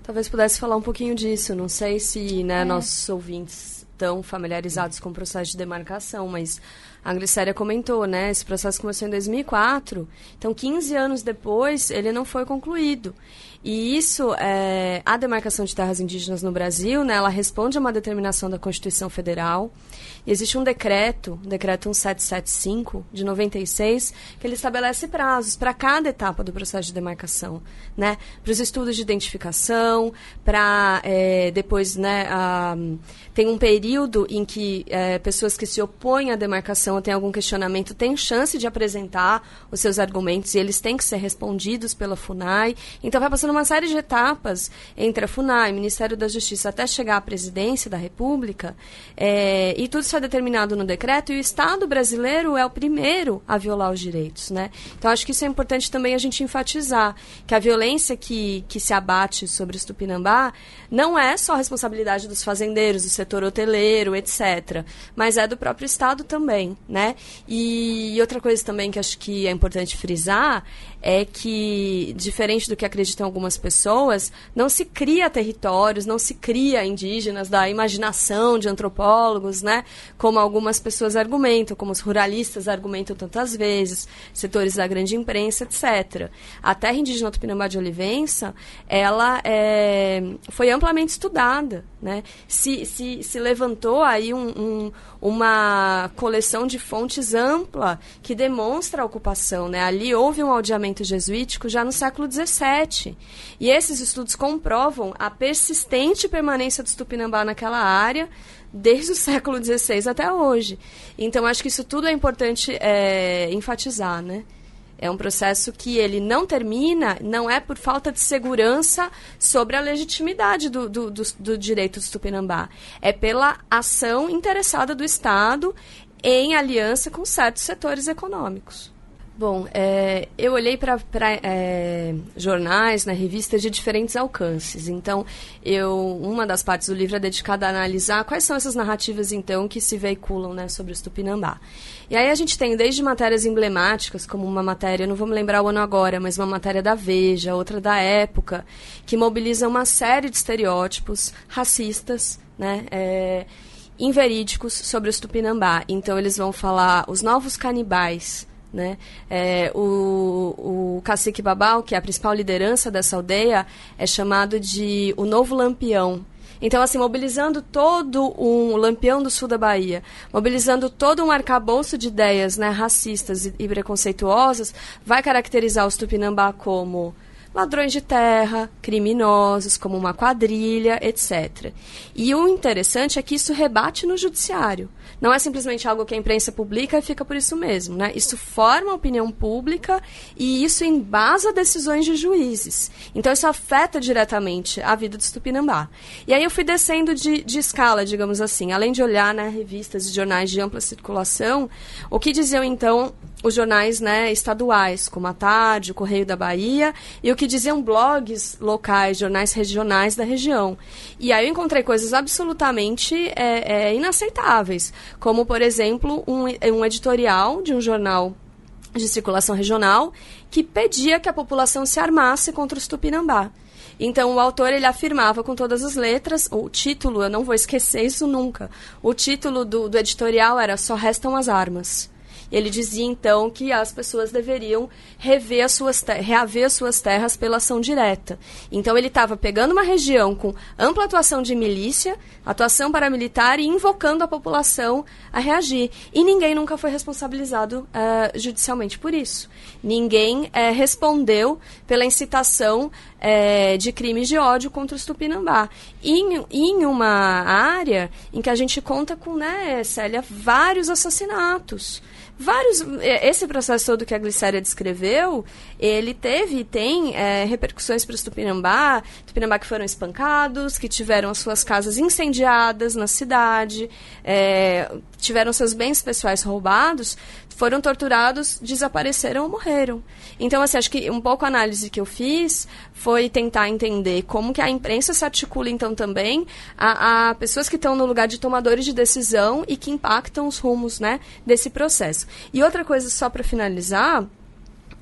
[SPEAKER 3] Talvez pudesse falar um pouquinho disso. Não sei se né, é. nossos ouvintes estão familiarizados com o processo de demarcação, mas a Glicéria comentou, né? Esse processo começou em 2004, então 15 anos depois ele não foi concluído. E isso, é, a demarcação de terras indígenas no Brasil, né, ela responde a uma determinação da Constituição Federal. E existe um decreto, decreto 1775, de 96, que ele estabelece prazos para cada etapa do processo de demarcação. Né? Para os estudos de identificação, para é, depois, né, a, tem um período em que é, pessoas que se opõem à demarcação ou têm algum questionamento têm chance de apresentar os seus argumentos e eles têm que ser respondidos pela FUNAI. Então vai passando uma série de etapas entre a FUNAI, Ministério da Justiça, até chegar à presidência da República, é, e tudo isso é determinado no decreto, e o Estado brasileiro é o primeiro a violar os direitos. Né? Então, acho que isso é importante também a gente enfatizar, que a violência que, que se abate sobre o Tupinambá não é só responsabilidade dos fazendeiros, do setor hoteleiro, etc., mas é do próprio Estado também. Né? E outra coisa também que acho que é importante frisar é que, diferente do que acreditam algumas pessoas, não se cria territórios, não se cria indígenas da imaginação de antropólogos, né? Como algumas pessoas argumentam, como os ruralistas argumentam tantas vezes, setores da grande imprensa, etc. A terra indígena Tupinambá de Olivença, ela é, foi amplamente estudada, né? Se, se, se levantou aí um, um, uma coleção de fontes ampla que demonstra a ocupação, né? Ali houve um aldeamento jesuítico já no século XVII. E esses estudos comprovam a persistente permanência dos Tupinambá naquela área desde o século XVI até hoje. Então, acho que isso tudo é importante é, enfatizar, né? É um processo que ele não termina, não é por falta de segurança sobre a legitimidade do, do, do, do direito do Tupinambá. É pela ação interessada do Estado em aliança com certos setores econômicos. Bom, é, eu olhei para é, jornais, né, revistas de diferentes alcances. Então, eu uma das partes do livro é dedicada a analisar quais são essas narrativas, então, que se veiculam né, sobre o Tupinambá. E aí a gente tem desde matérias emblemáticas, como uma matéria, não vou me lembrar o ano agora, mas uma matéria da Veja, outra da Época, que mobiliza uma série de estereótipos racistas, né, é, inverídicos sobre o Tupinambá. Então, eles vão falar os novos canibais né? É, o, o cacique Babal, que é a principal liderança dessa aldeia, é chamado de o novo lampião. Então, assim, mobilizando todo um lampião do sul da Bahia, mobilizando todo um arcabouço de ideias né, racistas e, e preconceituosas, vai caracterizar os Tupinambá como ladrões de terra, criminosos, como uma quadrilha, etc. E o interessante é que isso rebate no judiciário. Não é simplesmente algo que a imprensa publica e fica por isso mesmo, né? Isso forma a opinião pública e isso embasa decisões de juízes. Então isso afeta diretamente a vida do Tupinambá. E aí eu fui descendo de, de escala, digamos assim, além de olhar né, revistas e jornais de ampla circulação, o que diziam então os jornais né, estaduais, como a Tarde, o Correio da Bahia, e o que diziam blogs locais, jornais regionais da região. E aí eu encontrei coisas absolutamente é, é, inaceitáveis, como, por exemplo, um, um editorial de um jornal de circulação regional que pedia que a população se armasse contra os Tupinambá. Então o autor ele afirmava com todas as letras, o título, eu não vou esquecer isso nunca. O título do, do editorial era Só restam as armas. Ele dizia então que as pessoas deveriam rever as suas reaver as suas terras pela ação direta. Então ele estava pegando uma região com ampla atuação de milícia, atuação paramilitar e invocando a população a reagir. E ninguém nunca foi responsabilizado uh, judicialmente por isso. Ninguém uh, respondeu pela incitação uh, de crimes de ódio contra os Tupinambá. Em, em uma área em que a gente conta com, né, Célia, vários assassinatos vários é, esse processo todo que a Glicéria descreveu ele teve e tem é, repercussões para os Tupinambá Tupinambá que foram espancados que tiveram as suas casas incendiadas na cidade é, tiveram seus bens pessoais roubados foram torturados, desapareceram ou morreram. Então, assim, acho que um pouco a análise que eu fiz foi tentar entender como que a imprensa se articula, então, também a, a pessoas que estão no lugar de tomadores de decisão e que impactam os rumos, né, desse processo. E outra coisa, só para finalizar,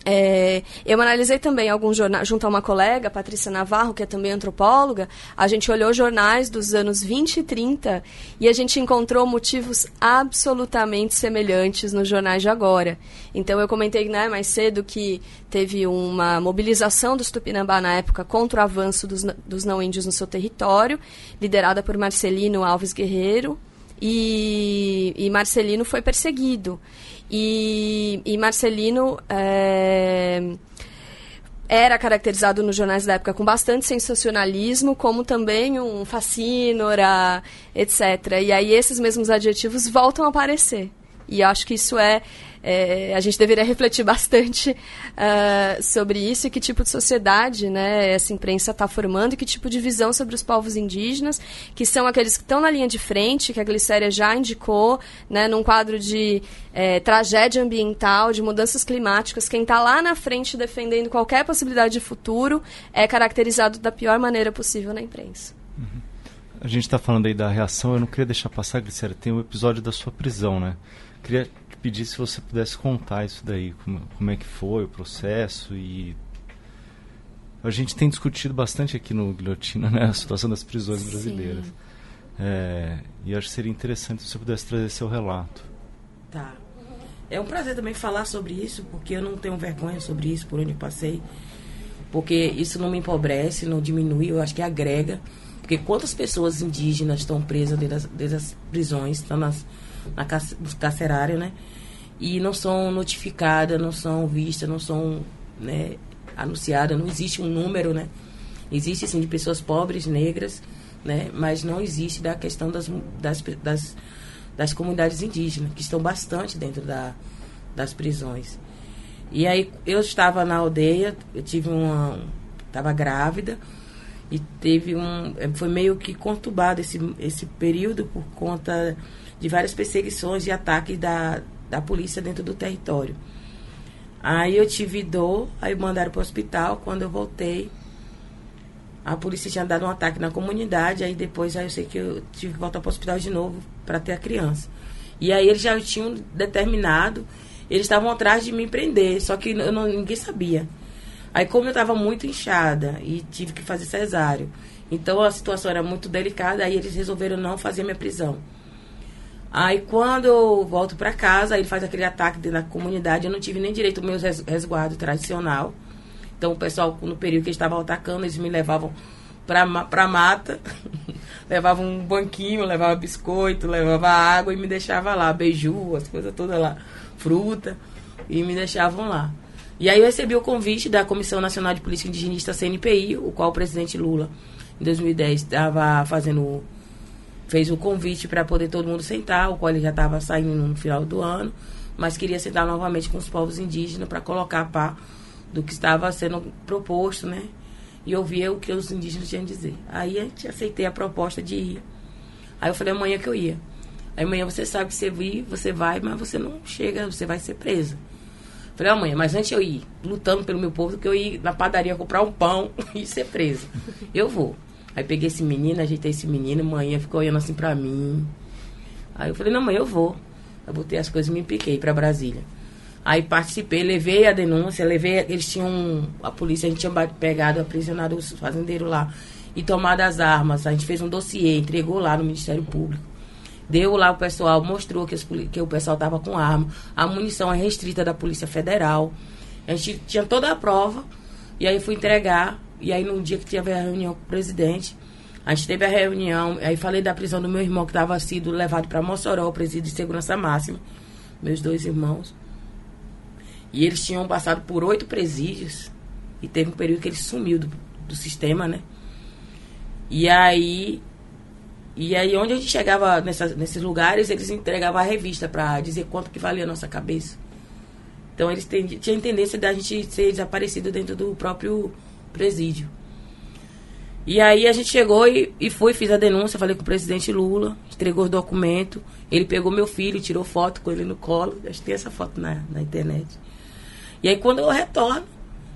[SPEAKER 3] é, eu analisei também alguns jornais, junto a uma colega, Patrícia Navarro, que é também antropóloga, a gente olhou jornais dos anos 20 e 30 e a gente encontrou motivos absolutamente semelhantes nos jornais de agora. Então eu comentei né, mais cedo que teve uma mobilização dos Tupinambá na época contra o avanço dos, dos não-índios no seu território, liderada por Marcelino Alves Guerreiro, e, e Marcelino foi perseguido. E, e Marcelino é, era caracterizado nos jornais da época com bastante sensacionalismo, como também um fascínora, etc. E aí esses mesmos adjetivos voltam a aparecer. E acho que isso é é, a gente deveria refletir bastante uh, sobre isso e que tipo de sociedade né, essa imprensa está formando e que tipo de visão sobre os povos indígenas, que são aqueles que estão na linha de frente, que a Glicéria já indicou, né, num quadro de é, tragédia ambiental, de mudanças climáticas. Quem está lá na frente defendendo qualquer possibilidade de futuro é caracterizado da pior maneira possível na imprensa.
[SPEAKER 1] Uhum. A gente está falando aí da reação, eu não queria deixar passar, Glicéria, tem o episódio da sua prisão, né? Queria pedir se você pudesse contar isso daí, como, como é que foi o processo e a gente tem discutido bastante aqui no Guilhotina né, a situação das prisões Sim. brasileiras. É, e acho que seria interessante se você pudesse trazer seu relato.
[SPEAKER 4] Tá. É um prazer também falar sobre isso, porque eu não tenho vergonha sobre isso, por onde passei. Porque isso não me empobrece, não diminui, eu acho que agrega. Porque quantas pessoas indígenas estão presas dentro das, dentro das prisões, estão nas, na carcerária, né? E não são notificadas, não são vistas, não são né, anunciadas, não existe um número, né? Existe sim de pessoas pobres, negras, né? Mas não existe da questão das, das, das, das comunidades indígenas, que estão bastante dentro da, das prisões. E aí eu estava na aldeia, eu tive uma. estava grávida e teve um. Foi meio que conturbado esse, esse período por conta de várias perseguições e ataques da, da polícia dentro do território. Aí eu tive dor, aí mandaram pro hospital. Quando eu voltei, a polícia tinha dado um ataque na comunidade. Aí depois aí eu sei que eu tive que voltar pro hospital de novo para ter a criança. E aí eles já tinham determinado, eles estavam atrás de me prender, só que eu não, ninguém sabia. Aí como eu estava muito inchada e tive que fazer cesáreo, então a situação era muito delicada, aí eles resolveram não fazer minha prisão. Aí quando eu volto para casa, ele faz aquele ataque dentro da comunidade, eu não tive nem direito ao meu resguardo tradicional. Então o pessoal, no período que eles estavam atacando, eles me levavam pra, pra mata, levavam um banquinho, levava biscoito, levava água e me deixava lá, beiju, as coisas todas lá, fruta, e me deixavam lá. E aí eu recebi o convite da Comissão Nacional de Política Indigenista, CNPI, o qual o presidente Lula, em 2010, estava fazendo fez o convite para poder todo mundo sentar, o qual ele já estava saindo no final do ano, mas queria sentar novamente com os povos indígenas para colocar a par do que estava sendo proposto, né? E ouvir o que os indígenas tinham a dizer. Aí a gente aceitei a proposta de ir. Aí eu falei amanhã que eu ia. Aí amanhã você sabe que você vir, você vai, mas você não chega, você vai ser presa. Falei, amanhã, mas antes eu ir lutando pelo meu povo, que eu ir na padaria comprar um pão e ser presa. Eu vou. Aí peguei esse menino, ajeitei esse menino, manhã ficou olhando assim pra mim. Aí eu falei, não, mãe, eu vou. Eu botei as coisas e me piquei pra Brasília. Aí participei, levei a denúncia, levei. Eles tinham. A polícia, a gente tinha pegado, aprisionado os fazendeiros lá e tomado as armas. A gente fez um dossiê, entregou lá no Ministério Público. Deu lá o pessoal, mostrou que, os, que o pessoal tava com arma. A munição é restrita da Polícia Federal. A gente tinha toda a prova. E aí fui entregar. E aí, no dia que teve a reunião com o presidente, a gente teve a reunião. Aí falei da prisão do meu irmão, que estava sido levado para Mossoró, presídio de segurança máxima. Meus dois irmãos. E eles tinham passado por oito presídios. E teve um período que ele sumiu do, do sistema, né? E aí. E aí, onde a gente chegava nessa, nesses lugares, eles entregavam a revista para dizer quanto que valia a nossa cabeça. Então, eles tinham tendência da gente ser desaparecido dentro do próprio presídio. E aí a gente chegou e, e foi, fiz a denúncia, falei com o presidente Lula, entregou os documentos. Ele pegou meu filho, tirou foto com ele no colo. Acho que tem essa foto na, na internet. E aí quando eu retorno,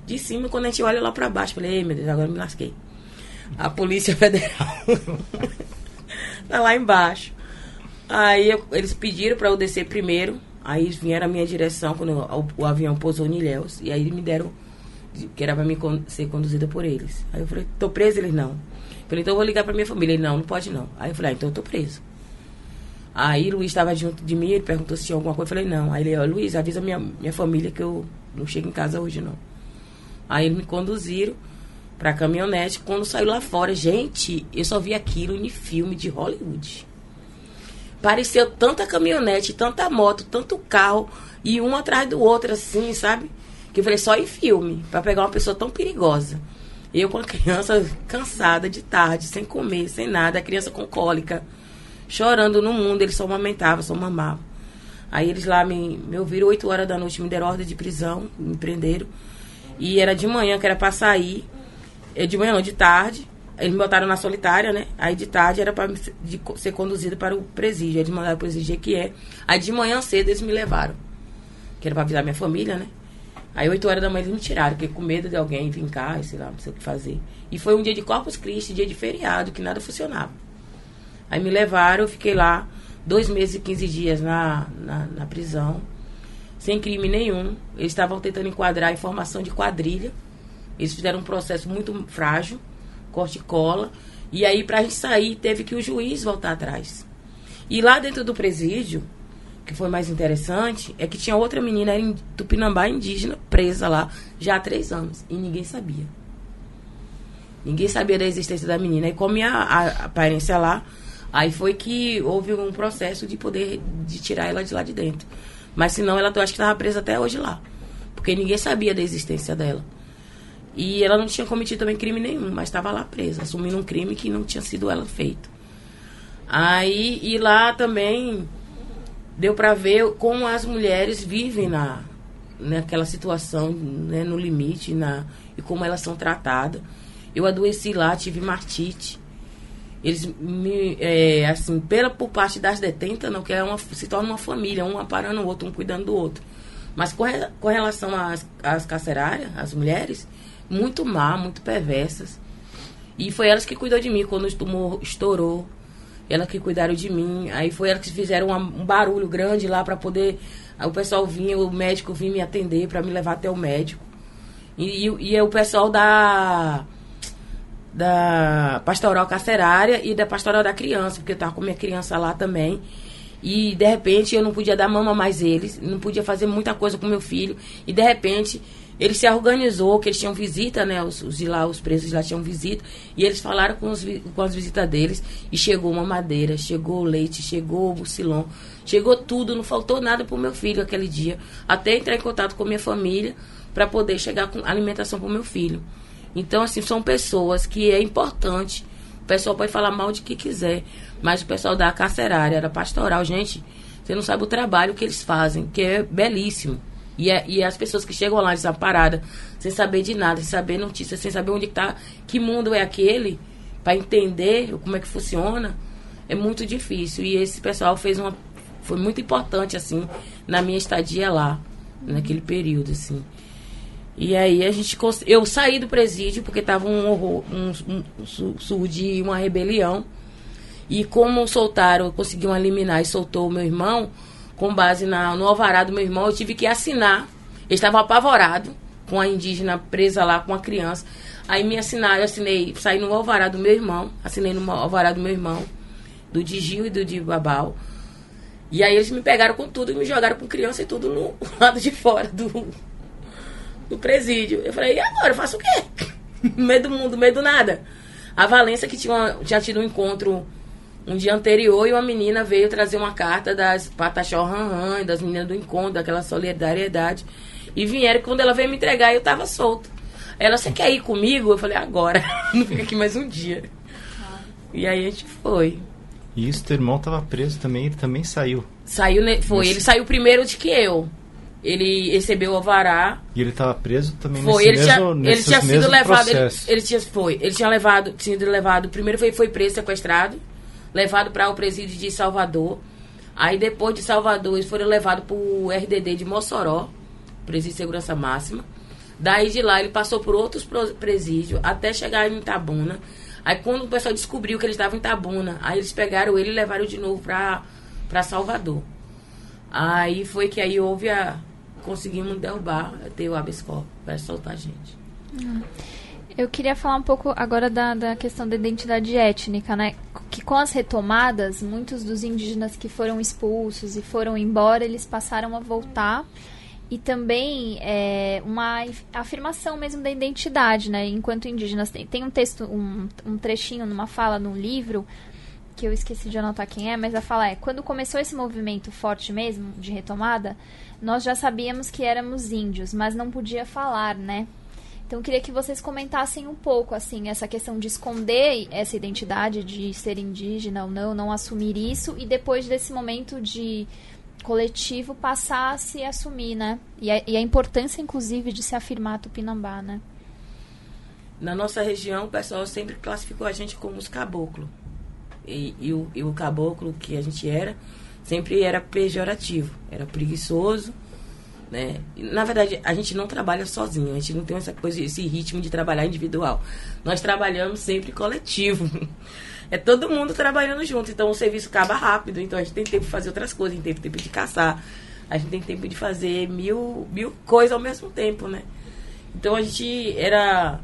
[SPEAKER 4] de cima, quando a gente olha lá pra baixo, falei, ei meu Deus, agora me lasquei. A Polícia Federal tá lá embaixo. Aí eu, eles pediram para eu descer primeiro. Aí vieram a minha direção quando eu, o, o, avião pousou em Ilhéus. E aí me deram que era pra mim ser conduzida por eles. Aí eu falei, tô preso? Eles não. Eu falei, então eu vou ligar pra minha família. Ele, não, não pode não. Aí eu falei, ah, então eu tô preso. Aí Luiz estava junto de mim, ele perguntou se tinha alguma coisa. Eu falei, não. Aí ele, ó, Luiz, avisa minha, minha família que eu não chego em casa hoje, não. Aí eles me conduziram pra caminhonete. Quando saiu lá fora, gente, eu só vi aquilo em filme de Hollywood. Pareceu tanta caminhonete, tanta moto, tanto carro, e um atrás do outro, assim, sabe? Que eu falei, só em filme, para pegar uma pessoa tão perigosa. Eu com a criança cansada de tarde, sem comer, sem nada, a criança com cólica, chorando no mundo, eles só amamentavam, só mamavam. Aí eles lá me, me ouviram 8 horas da noite, me deram ordem de prisão, me prenderam. E era de manhã, que era pra sair. É de manhã, não, de tarde. Eles me botaram na solitária, né? Aí de tarde era para ser conduzido para o presídio. Eles mandaram o presídio que é. Aí de manhã cedo eles me levaram. Que era pra avisar minha família, né? Aí 8 horas da manhã eles me tiraram, porque com medo de alguém vir cá, sei lá, não sei o que fazer. E foi um dia de Corpus Christi, dia de feriado, que nada funcionava. Aí me levaram, eu fiquei lá dois meses e 15 dias na, na, na prisão, sem crime nenhum. Eles estavam tentando enquadrar a informação de quadrilha. Eles fizeram um processo muito frágil, corte e cola. E aí, pra gente sair, teve que o juiz voltar atrás. E lá dentro do presídio, que foi mais interessante é que tinha outra menina em Tupinambá indígena presa lá já há três anos e ninguém sabia. Ninguém sabia da existência da menina. E como a, a aparência lá, aí foi que houve um processo de poder de tirar ela de lá de dentro. Mas senão ela eu acho que estava presa até hoje lá. Porque ninguém sabia da existência dela. E ela não tinha cometido também crime nenhum, mas estava lá presa, assumindo um crime que não tinha sido ela feito. Aí, e lá também deu para ver como as mulheres vivem na naquela situação, né, no limite, na e como elas são tratadas. Eu adoeci lá, tive martite. Eles me, é, assim, pela por parte das detentas, não que é uma, se torna uma família, um parando o outro, um cuidando do outro. Mas com, com relação às, às carcerárias, as mulheres, muito má, muito perversas. E foi elas que cuidou de mim quando o tumor estourou. Elas que cuidaram de mim. Aí foi elas que fizeram um barulho grande lá para poder. o pessoal vinha, o médico vinha me atender para me levar até o médico. E, e, e o pessoal da da pastoral carcerária e da pastoral da criança, porque eu tava com minha criança lá também. E de repente eu não podia dar mama mais eles, não podia fazer muita coisa com meu filho. E de repente ele se organizou, que eles tinham visita, né? Os, os de lá, os presos lá tinham visita. E eles falaram com, os, com as visitas deles. E chegou uma madeira, chegou o leite, chegou o bucilão, chegou tudo, não faltou nada pro meu filho aquele dia. Até entrar em contato com minha família para poder chegar com alimentação pro meu filho. Então, assim, são pessoas que é importante. O pessoal pode falar mal de que quiser, mas o pessoal da carcerária, da pastoral, gente, você não sabe o trabalho que eles fazem, que é belíssimo. E, é, e as pessoas que chegam lá desamparadas, sem saber de nada, sem saber notícias, sem saber onde está, que mundo é aquele, para entender como é que funciona, é muito difícil. E esse pessoal fez uma. Foi muito importante, assim, na minha estadia lá, naquele período, assim. E aí a gente eu saí do presídio porque tava um horror, um, um, um de uma rebelião. E como soltaram, conseguiram eliminar e soltou o meu irmão, com base na, no alvará do meu irmão, eu tive que assinar. Eles estavam apavorados com a indígena presa lá com a criança. Aí me assinaram, eu assinei, saí no alvará do meu irmão, assinei no alvará do meu irmão, do Digil e do de Babal. E aí eles me pegaram com tudo e me jogaram com criança e tudo no lado de fora do, do presídio. Eu falei, e agora? Eu faço o quê? meio do mundo, meio do nada. A Valência, que tinha, tinha tido um encontro um dia anterior, e uma menina veio trazer uma carta das Pataxó Ranran, das meninas do encontro, daquela solidariedade. E vieram, quando ela veio me entregar, eu tava solto. Ela, você quer ir comigo? Eu falei, agora. Não fica aqui mais um dia. E aí a gente foi.
[SPEAKER 1] E isso, teu irmão tava preso também, ele também saiu.
[SPEAKER 4] Saiu, foi. Ele saiu primeiro de que eu ele recebeu o alvará.
[SPEAKER 1] E ele estava preso também
[SPEAKER 4] foi,
[SPEAKER 1] nesse
[SPEAKER 4] ele
[SPEAKER 1] mesmo,
[SPEAKER 4] tinha, ele tinha sido levado, ele, ele, tinha foi, ele tinha levado, sido levado, primeiro foi foi preso, sequestrado, levado para o presídio de Salvador. Aí depois de Salvador, eles foram levados para o RDD de Mossoró, presídio de segurança máxima. Daí de lá ele passou por outros presídios até chegar em Itabuna. Aí quando o pessoal descobriu que ele estava em Itabuna, aí eles pegaram ele e levaram de novo para para Salvador. Aí foi que aí houve a conseguimos derrubar, ter o habeas corpus para soltar a gente.
[SPEAKER 2] Eu queria falar um pouco agora da, da questão da identidade étnica, né? Que com as retomadas, muitos dos indígenas que foram expulsos e foram embora, eles passaram a voltar e também é, uma afirmação mesmo da identidade, né? Enquanto indígenas tem, tem um texto, um, um trechinho numa fala num livro que eu esqueci de anotar quem é, mas a fala é: quando começou esse movimento forte mesmo de retomada, nós já sabíamos que éramos índios, mas não podia falar, né? Então eu queria que vocês comentassem um pouco assim essa questão de esconder essa identidade de ser indígena ou não, não assumir isso e depois desse momento de coletivo passar a se assumir, né? E a, e a importância inclusive de se afirmar tupinambá, né?
[SPEAKER 4] Na nossa região, o pessoal sempre classificou a gente como os caboclos. E, e, o, e o caboclo que a gente era sempre era pejorativo, era preguiçoso, né? Na verdade, a gente não trabalha sozinho, a gente não tem essa coisa, esse ritmo de trabalhar individual. Nós trabalhamos sempre coletivo. É todo mundo trabalhando junto, então o serviço acaba rápido, então a gente tem tempo de fazer outras coisas, a gente tem tempo de caçar, a gente tem tempo de fazer mil, mil coisas ao mesmo tempo, né? Então a gente era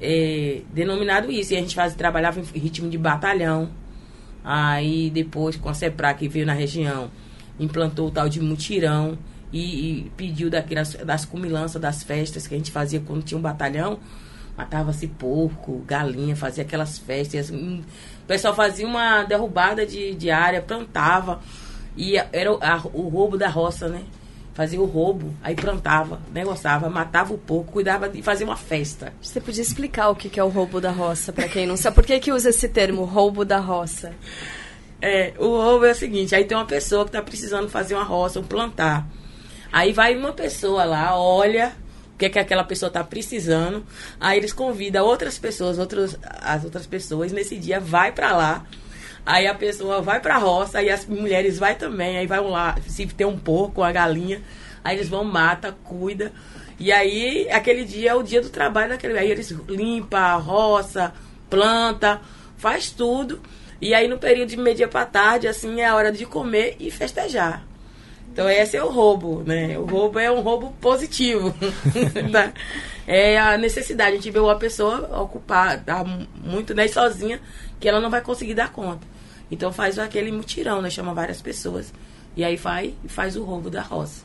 [SPEAKER 4] é, denominado isso. E a gente faz, trabalhava em ritmo de batalhão. Aí depois, com a CEPRA que veio na região, implantou o tal de mutirão e, e pediu daquelas, das cumilanças das festas que a gente fazia quando tinha um batalhão. Matava-se porco, galinha, fazia aquelas festas. Assim, o pessoal fazia uma derrubada de, de área, plantava. E era o, a, o roubo da roça, né? fazia o roubo, aí plantava, negociava, matava o porco, cuidava de fazer uma festa.
[SPEAKER 3] Você podia explicar o que é o roubo da roça, para quem não sabe? Por que, que usa esse termo, roubo da roça?
[SPEAKER 4] É, o roubo é o seguinte, aí tem uma pessoa que está precisando fazer uma roça, um plantar. Aí vai uma pessoa lá, olha o que, é que aquela pessoa está precisando, aí eles convidam outras pessoas, outros, as outras pessoas, nesse dia vai para lá, Aí a pessoa vai pra roça, aí as mulheres vai também, aí vai lá, se tem um porco, uma galinha, Aí eles vão, mata, cuida. E aí, aquele dia é o dia do trabalho daquele. Aí eles limpa, roça, planta, faz tudo. E aí no período de meio-dia pra tarde, assim, é a hora de comer e festejar. Então esse é o roubo, né? O roubo é um roubo positivo. tá? É a necessidade. A gente vê uma pessoa ocupar, tá muito né, sozinha, que ela não vai conseguir dar conta. Então faz aquele mutirão, né? Chama várias pessoas. E aí vai e faz o roubo da roça.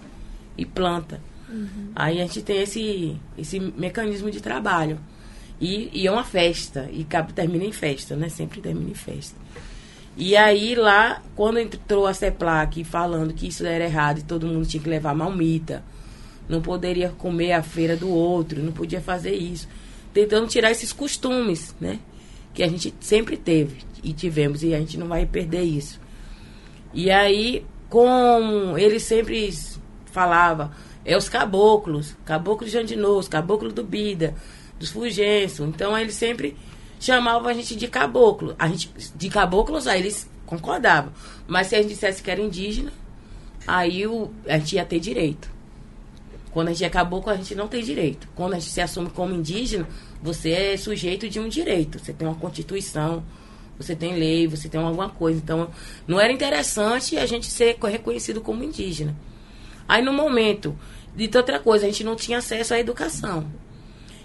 [SPEAKER 4] E planta. Uhum. Aí a gente tem esse, esse mecanismo de trabalho. E, e é uma festa. E termina em festa, né? Sempre termina em festa. E aí lá, quando entrou a CEPLAC falando que isso era errado e todo mundo tinha que levar malmita, não poderia comer a feira do outro, não podia fazer isso. Tentando tirar esses costumes, né? Que a gente sempre teve e tivemos, e a gente não vai perder isso. E aí, como ele sempre falava, é os caboclos, caboclos de Andinoso, caboclo do Bida, dos Fulgencio. Então ele sempre chamavam a gente de caboclo. A gente, de caboclos, aí eles concordavam. Mas se a gente dissesse que era indígena, aí o, a gente ia ter direito. Quando a gente é caboclo, a gente não tem direito. Quando a gente se assume como indígena, você é sujeito de um direito. Você tem uma constituição, você tem lei, você tem alguma coisa. Então, não era interessante a gente ser reconhecido como indígena. Aí, no momento de outra coisa, a gente não tinha acesso à educação.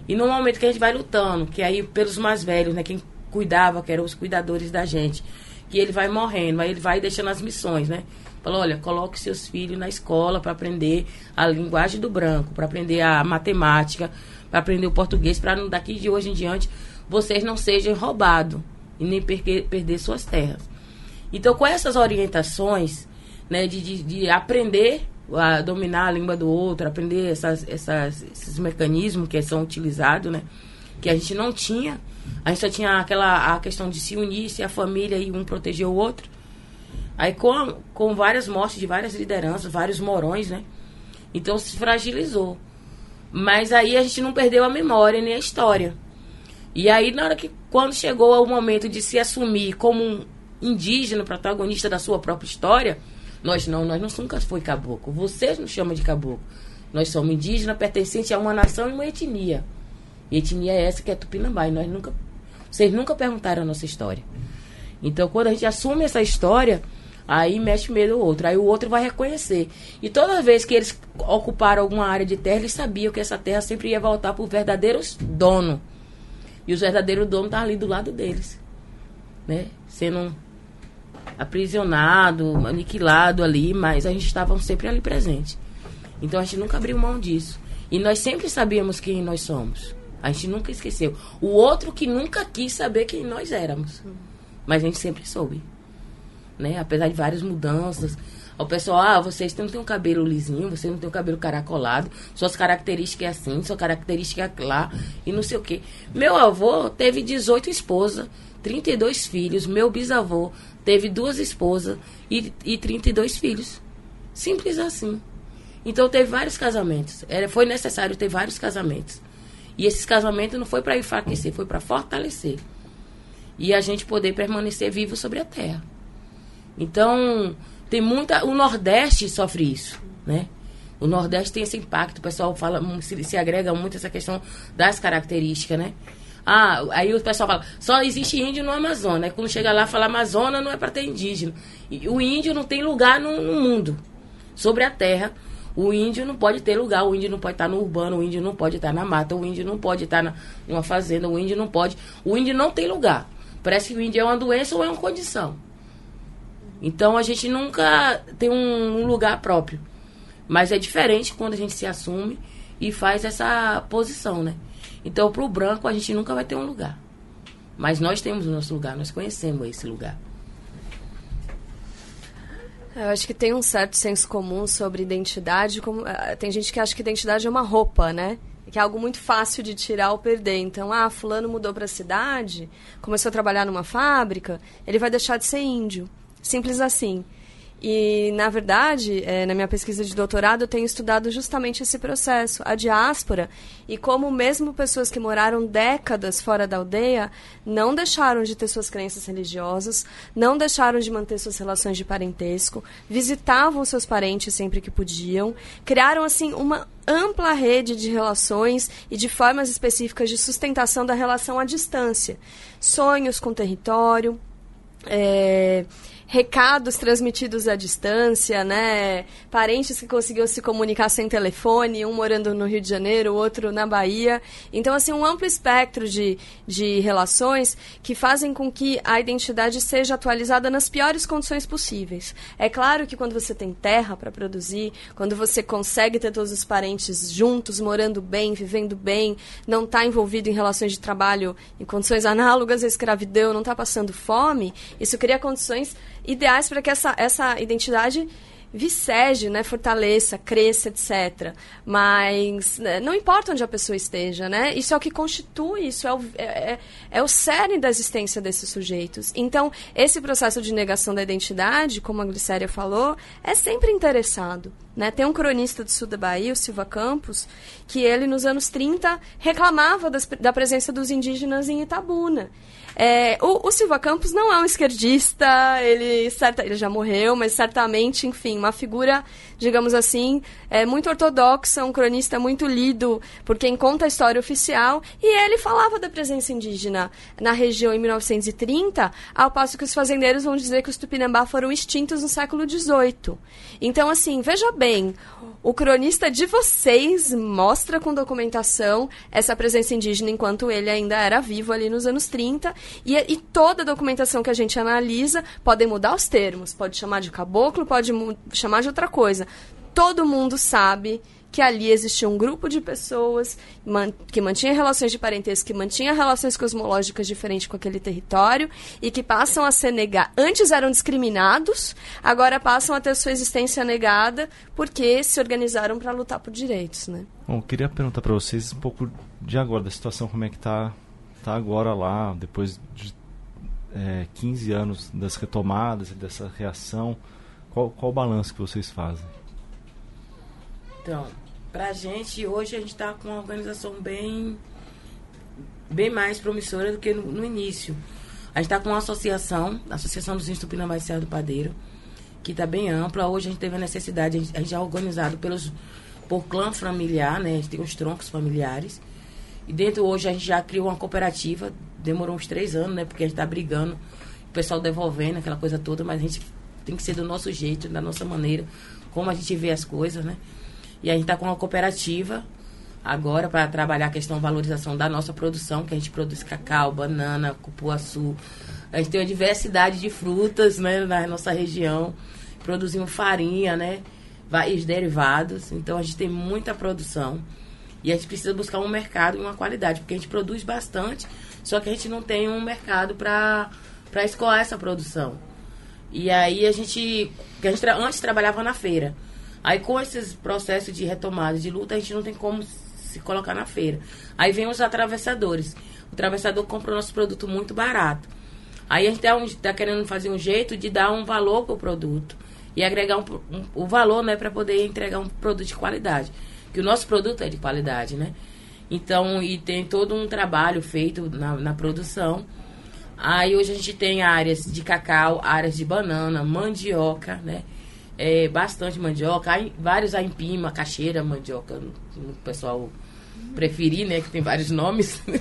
[SPEAKER 4] E no momento que a gente vai lutando, que aí pelos mais velhos, né, quem cuidava, que eram os cuidadores da gente, que ele vai morrendo, aí ele vai deixando as missões, né? Falou, olha, coloque seus filhos na escola para aprender a linguagem do branco, para aprender a matemática, para aprender o português, para daqui de hoje em diante vocês não sejam roubados e nem perder, perder suas terras. Então, com essas orientações, né, de, de, de aprender a dominar a língua do outro, aprender essas, essas, esses mecanismos que são utilizados, né? Que a gente não tinha. A gente só tinha aquela a questão de se unir, se a família e um proteger o outro. Aí com, com várias mortes de várias lideranças, vários morões, né? Então se fragilizou. Mas aí a gente não perdeu a memória nem a história. E aí, na hora que, quando chegou o momento de se assumir como um indígena, protagonista da sua própria história, nós não, nós não nunca foi caboclo. Vocês nos chamam de caboclo. Nós somos indígenas pertencentes a uma nação e uma etnia. E etnia é essa que é Tupinambá. E nós nunca, vocês nunca perguntaram a nossa história. Então, quando a gente assume essa história, aí mexe medo o outro. Aí o outro vai reconhecer. E toda vez que eles ocuparam alguma área de terra, eles sabiam que essa terra sempre ia voltar para os verdadeiros donos. E os verdadeiros donos estão ali do lado deles. Né? Sendo aprisionado, aniquilado ali, mas a gente estava sempre ali presente. Então a gente nunca abriu mão disso. E nós sempre sabíamos quem nós somos. A gente nunca esqueceu. O outro que nunca quis saber quem nós éramos. Mas a gente sempre soube. Né? Apesar de várias mudanças. O pessoal, ah, vocês não têm um cabelo lisinho, vocês não têm um cabelo caracolado, suas características é assim, sua característica é lá, e não sei o quê. Meu avô teve 18 esposas, 32 filhos, meu bisavô teve duas esposas e, e 32 filhos. Simples assim. Então teve vários casamentos. Era, foi necessário ter vários casamentos. E esses casamentos não foi para enfraquecer, foi para fortalecer. E a gente poder permanecer vivo sobre a terra. Então, tem muita. O Nordeste sofre isso, né? O Nordeste tem esse impacto, o pessoal fala, se, se agrega muito essa questão das características, né? Ah, aí o pessoal fala, só existe índio no Amazonas. Aí quando chega lá, fala Amazônia não é para ter indígena. E o índio não tem lugar no, no, mundo. Sobre a terra, o índio não pode ter lugar. O índio não pode estar no urbano, o índio não pode estar na mata, o índio não pode estar na, numa fazenda, o índio não pode. O índio não tem lugar. Parece que o índio é uma doença ou é uma condição. Então a gente nunca tem um, um lugar próprio. Mas é diferente quando a gente se assume e faz essa posição, né? Então, para o branco, a gente nunca vai ter um lugar. Mas nós temos o nosso lugar, nós conhecemos esse lugar.
[SPEAKER 3] Eu acho que tem um certo senso comum sobre identidade. Como, uh, tem gente que acha que identidade é uma roupa, né? Que é algo muito fácil de tirar ou perder. Então, ah, fulano mudou para a cidade, começou a trabalhar numa fábrica, ele vai deixar de ser índio. Simples assim. E, na verdade, é, na minha pesquisa de doutorado, eu tenho estudado justamente esse processo, a diáspora, e como mesmo pessoas que moraram décadas fora da aldeia não deixaram de ter suas crenças religiosas, não deixaram de manter suas relações de parentesco, visitavam seus parentes sempre que podiam, criaram, assim, uma ampla rede de relações e de formas específicas de sustentação da relação à distância. Sonhos com território, é, recados transmitidos à distância, né? Parentes que conseguiam se comunicar sem telefone, um morando no Rio de Janeiro, o outro na Bahia. Então, assim, um amplo espectro de, de relações que fazem com que a identidade seja atualizada nas piores condições possíveis. É claro que quando você tem terra para produzir, quando você consegue ter todos os parentes juntos, morando bem, vivendo bem, não está envolvido em relações de trabalho em condições análogas à escravidão, não está passando fome, isso cria condições ideais para que essa, essa identidade vicege, né, fortaleça, cresça, etc. Mas né, não importa onde a pessoa esteja, né? Isso é o que constitui, isso é o, é, é, é, o cerne da existência desses sujeitos. Então, esse processo de negação da identidade, como a Glicéria falou, é sempre interessado. Né? Tem um cronista do sul da Bahia, o Silva Campos, que ele, nos anos 30, reclamava das, da presença dos indígenas em Itabuna. É, o, o, Silva Campos não é um esquerdista, ele, certa, ele já morreu, mas certamente, enfim, uma figura, digamos assim, é, muito ortodoxa, um cronista muito lido por quem conta a história oficial, e ele falava da presença indígena na região em 1930, ao passo que os fazendeiros vão dizer que os Tupinambá foram extintos no século XVIII. Então, assim, veja bem, o cronista de vocês mostra com documentação essa presença indígena enquanto ele ainda era vivo ali nos anos 30. E, e toda a documentação que a gente analisa pode mudar os termos. Pode chamar de caboclo, pode chamar de outra coisa. Todo mundo sabe que ali existia um grupo de pessoas man que mantinha relações de parentesco, que mantinha relações cosmológicas diferentes com aquele território e que passam a ser negados. Antes eram discriminados, agora passam a ter sua existência negada porque se organizaram para lutar por direitos, né?
[SPEAKER 1] Bom, queria perguntar para vocês um pouco de agora, da situação, como é que está tá agora lá, depois de é, 15 anos das retomadas e dessa reação. Qual, qual o balanço que vocês fazem?
[SPEAKER 4] Então, pra gente, hoje a gente está com uma organização bem, bem mais promissora do que no, no início. A gente está com uma associação, a Associação dos Índios Tupinambá do Padeiro, que está bem ampla. Hoje a gente teve a necessidade, a gente, a gente é organizado pelos, por clã familiar, né? A gente tem os troncos familiares. E dentro hoje a gente já criou uma cooperativa, demorou uns três anos, né? Porque a gente está brigando, o pessoal devolvendo aquela coisa toda, mas a gente tem que ser do nosso jeito, da nossa maneira, como a gente vê as coisas, né? E a gente está com uma cooperativa agora para trabalhar a questão valorização da nossa produção, que a gente produz cacau, banana, cupuaçu. A gente tem uma diversidade de frutas né, na nossa região. Produzimos farinha, né? Vários derivados. Então a gente tem muita produção. E a gente precisa buscar um mercado e uma qualidade, porque a gente produz bastante, só que a gente não tem um mercado para escoar essa produção. E aí a gente, a gente antes trabalhava na feira. Aí com esses processos de retomada, de luta, a gente não tem como se colocar na feira. Aí vem os atravessadores. O atravessador compra o nosso produto muito barato. Aí a gente está tá querendo fazer um jeito de dar um valor para o produto e agregar um, um, o valor né, para poder entregar um produto de qualidade. Que o nosso produto é de qualidade, né? Então, e tem todo um trabalho feito na, na produção. Aí hoje a gente tem áreas de cacau, áreas de banana, mandioca, né? É, bastante mandioca, vários aipim, macaxeira, mandioca, o pessoal preferir, né, que tem vários nomes.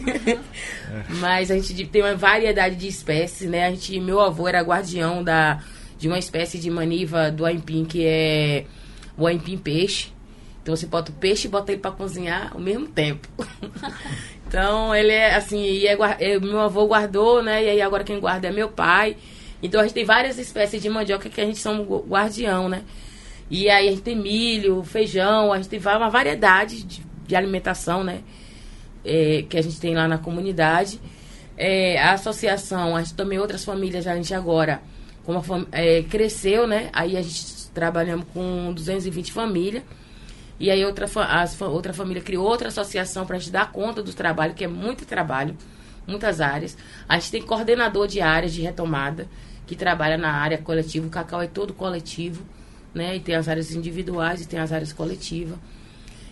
[SPEAKER 4] É. Mas a gente tem uma variedade de espécies, né? A gente, meu avô era guardião da de uma espécie de maniva do aipim que é o aipim peixe. Então você bota o peixe e bota ele para cozinhar ao mesmo tempo. então ele é assim, e é, é, meu avô guardou, né? E aí agora quem guarda é meu pai. Então a gente tem várias espécies de mandioca que a gente chama guardião, né? E aí a gente tem milho, feijão, a gente tem uma variedade de, de alimentação, né? É, que a gente tem lá na comunidade. É, a associação, a gente também outras famílias, a gente agora como é, cresceu, né? Aí a gente trabalhamos com 220 famílias. E aí outra, as, outra família criou outra associação para a gente dar conta do trabalho, que é muito trabalho, muitas áreas. A gente tem coordenador de áreas de retomada que trabalha na área coletiva. O Cacau é todo coletivo, né? E tem as áreas individuais e tem as áreas coletivas.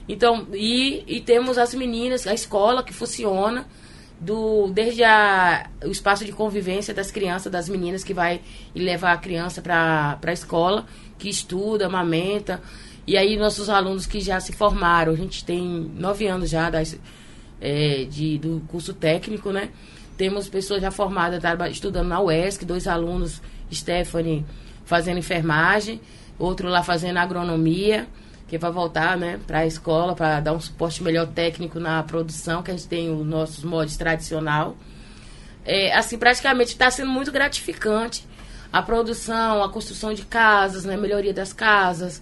[SPEAKER 4] Então, e, e temos as meninas, a escola que funciona, do desde a, o espaço de convivência das crianças, das meninas que vai levar a criança para a escola, que estuda, amamenta. E aí nossos alunos que já se formaram, a gente tem nove anos já das, é, de, do curso técnico, né? Temos pessoas já formadas estudando na UESC, dois alunos, Stephanie fazendo enfermagem, outro lá fazendo agronomia que é para voltar né, para a escola, para dar um suporte melhor técnico na produção, que a gente tem os nossos modos tradicional. É, assim, praticamente está sendo muito gratificante a produção, a construção de casas, né, melhoria das casas.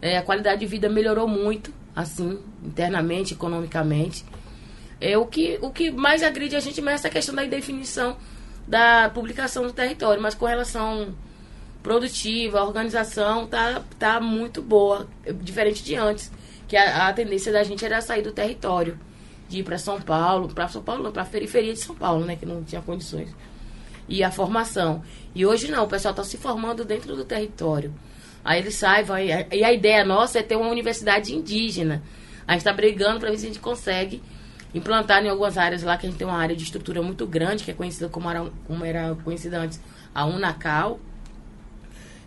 [SPEAKER 4] É, a qualidade de vida melhorou muito, assim, internamente, economicamente. É, o, que, o que mais agride a gente é essa questão da indefinição da publicação do território, mas com relação produtiva, a organização tá, tá muito boa, diferente de antes, que a, a tendência da gente era sair do território, de ir para São Paulo, para São Paulo, para a periferia de São Paulo, né, que não tinha condições. E a formação. E hoje não, o pessoal está se formando dentro do território. Aí eles saem, vai, e a ideia nossa é ter uma universidade indígena. A gente está brigando para ver se a gente consegue implantar em algumas áreas lá, que a gente tem uma área de estrutura muito grande, que é conhecida como era, como era conhecida antes a Unacal,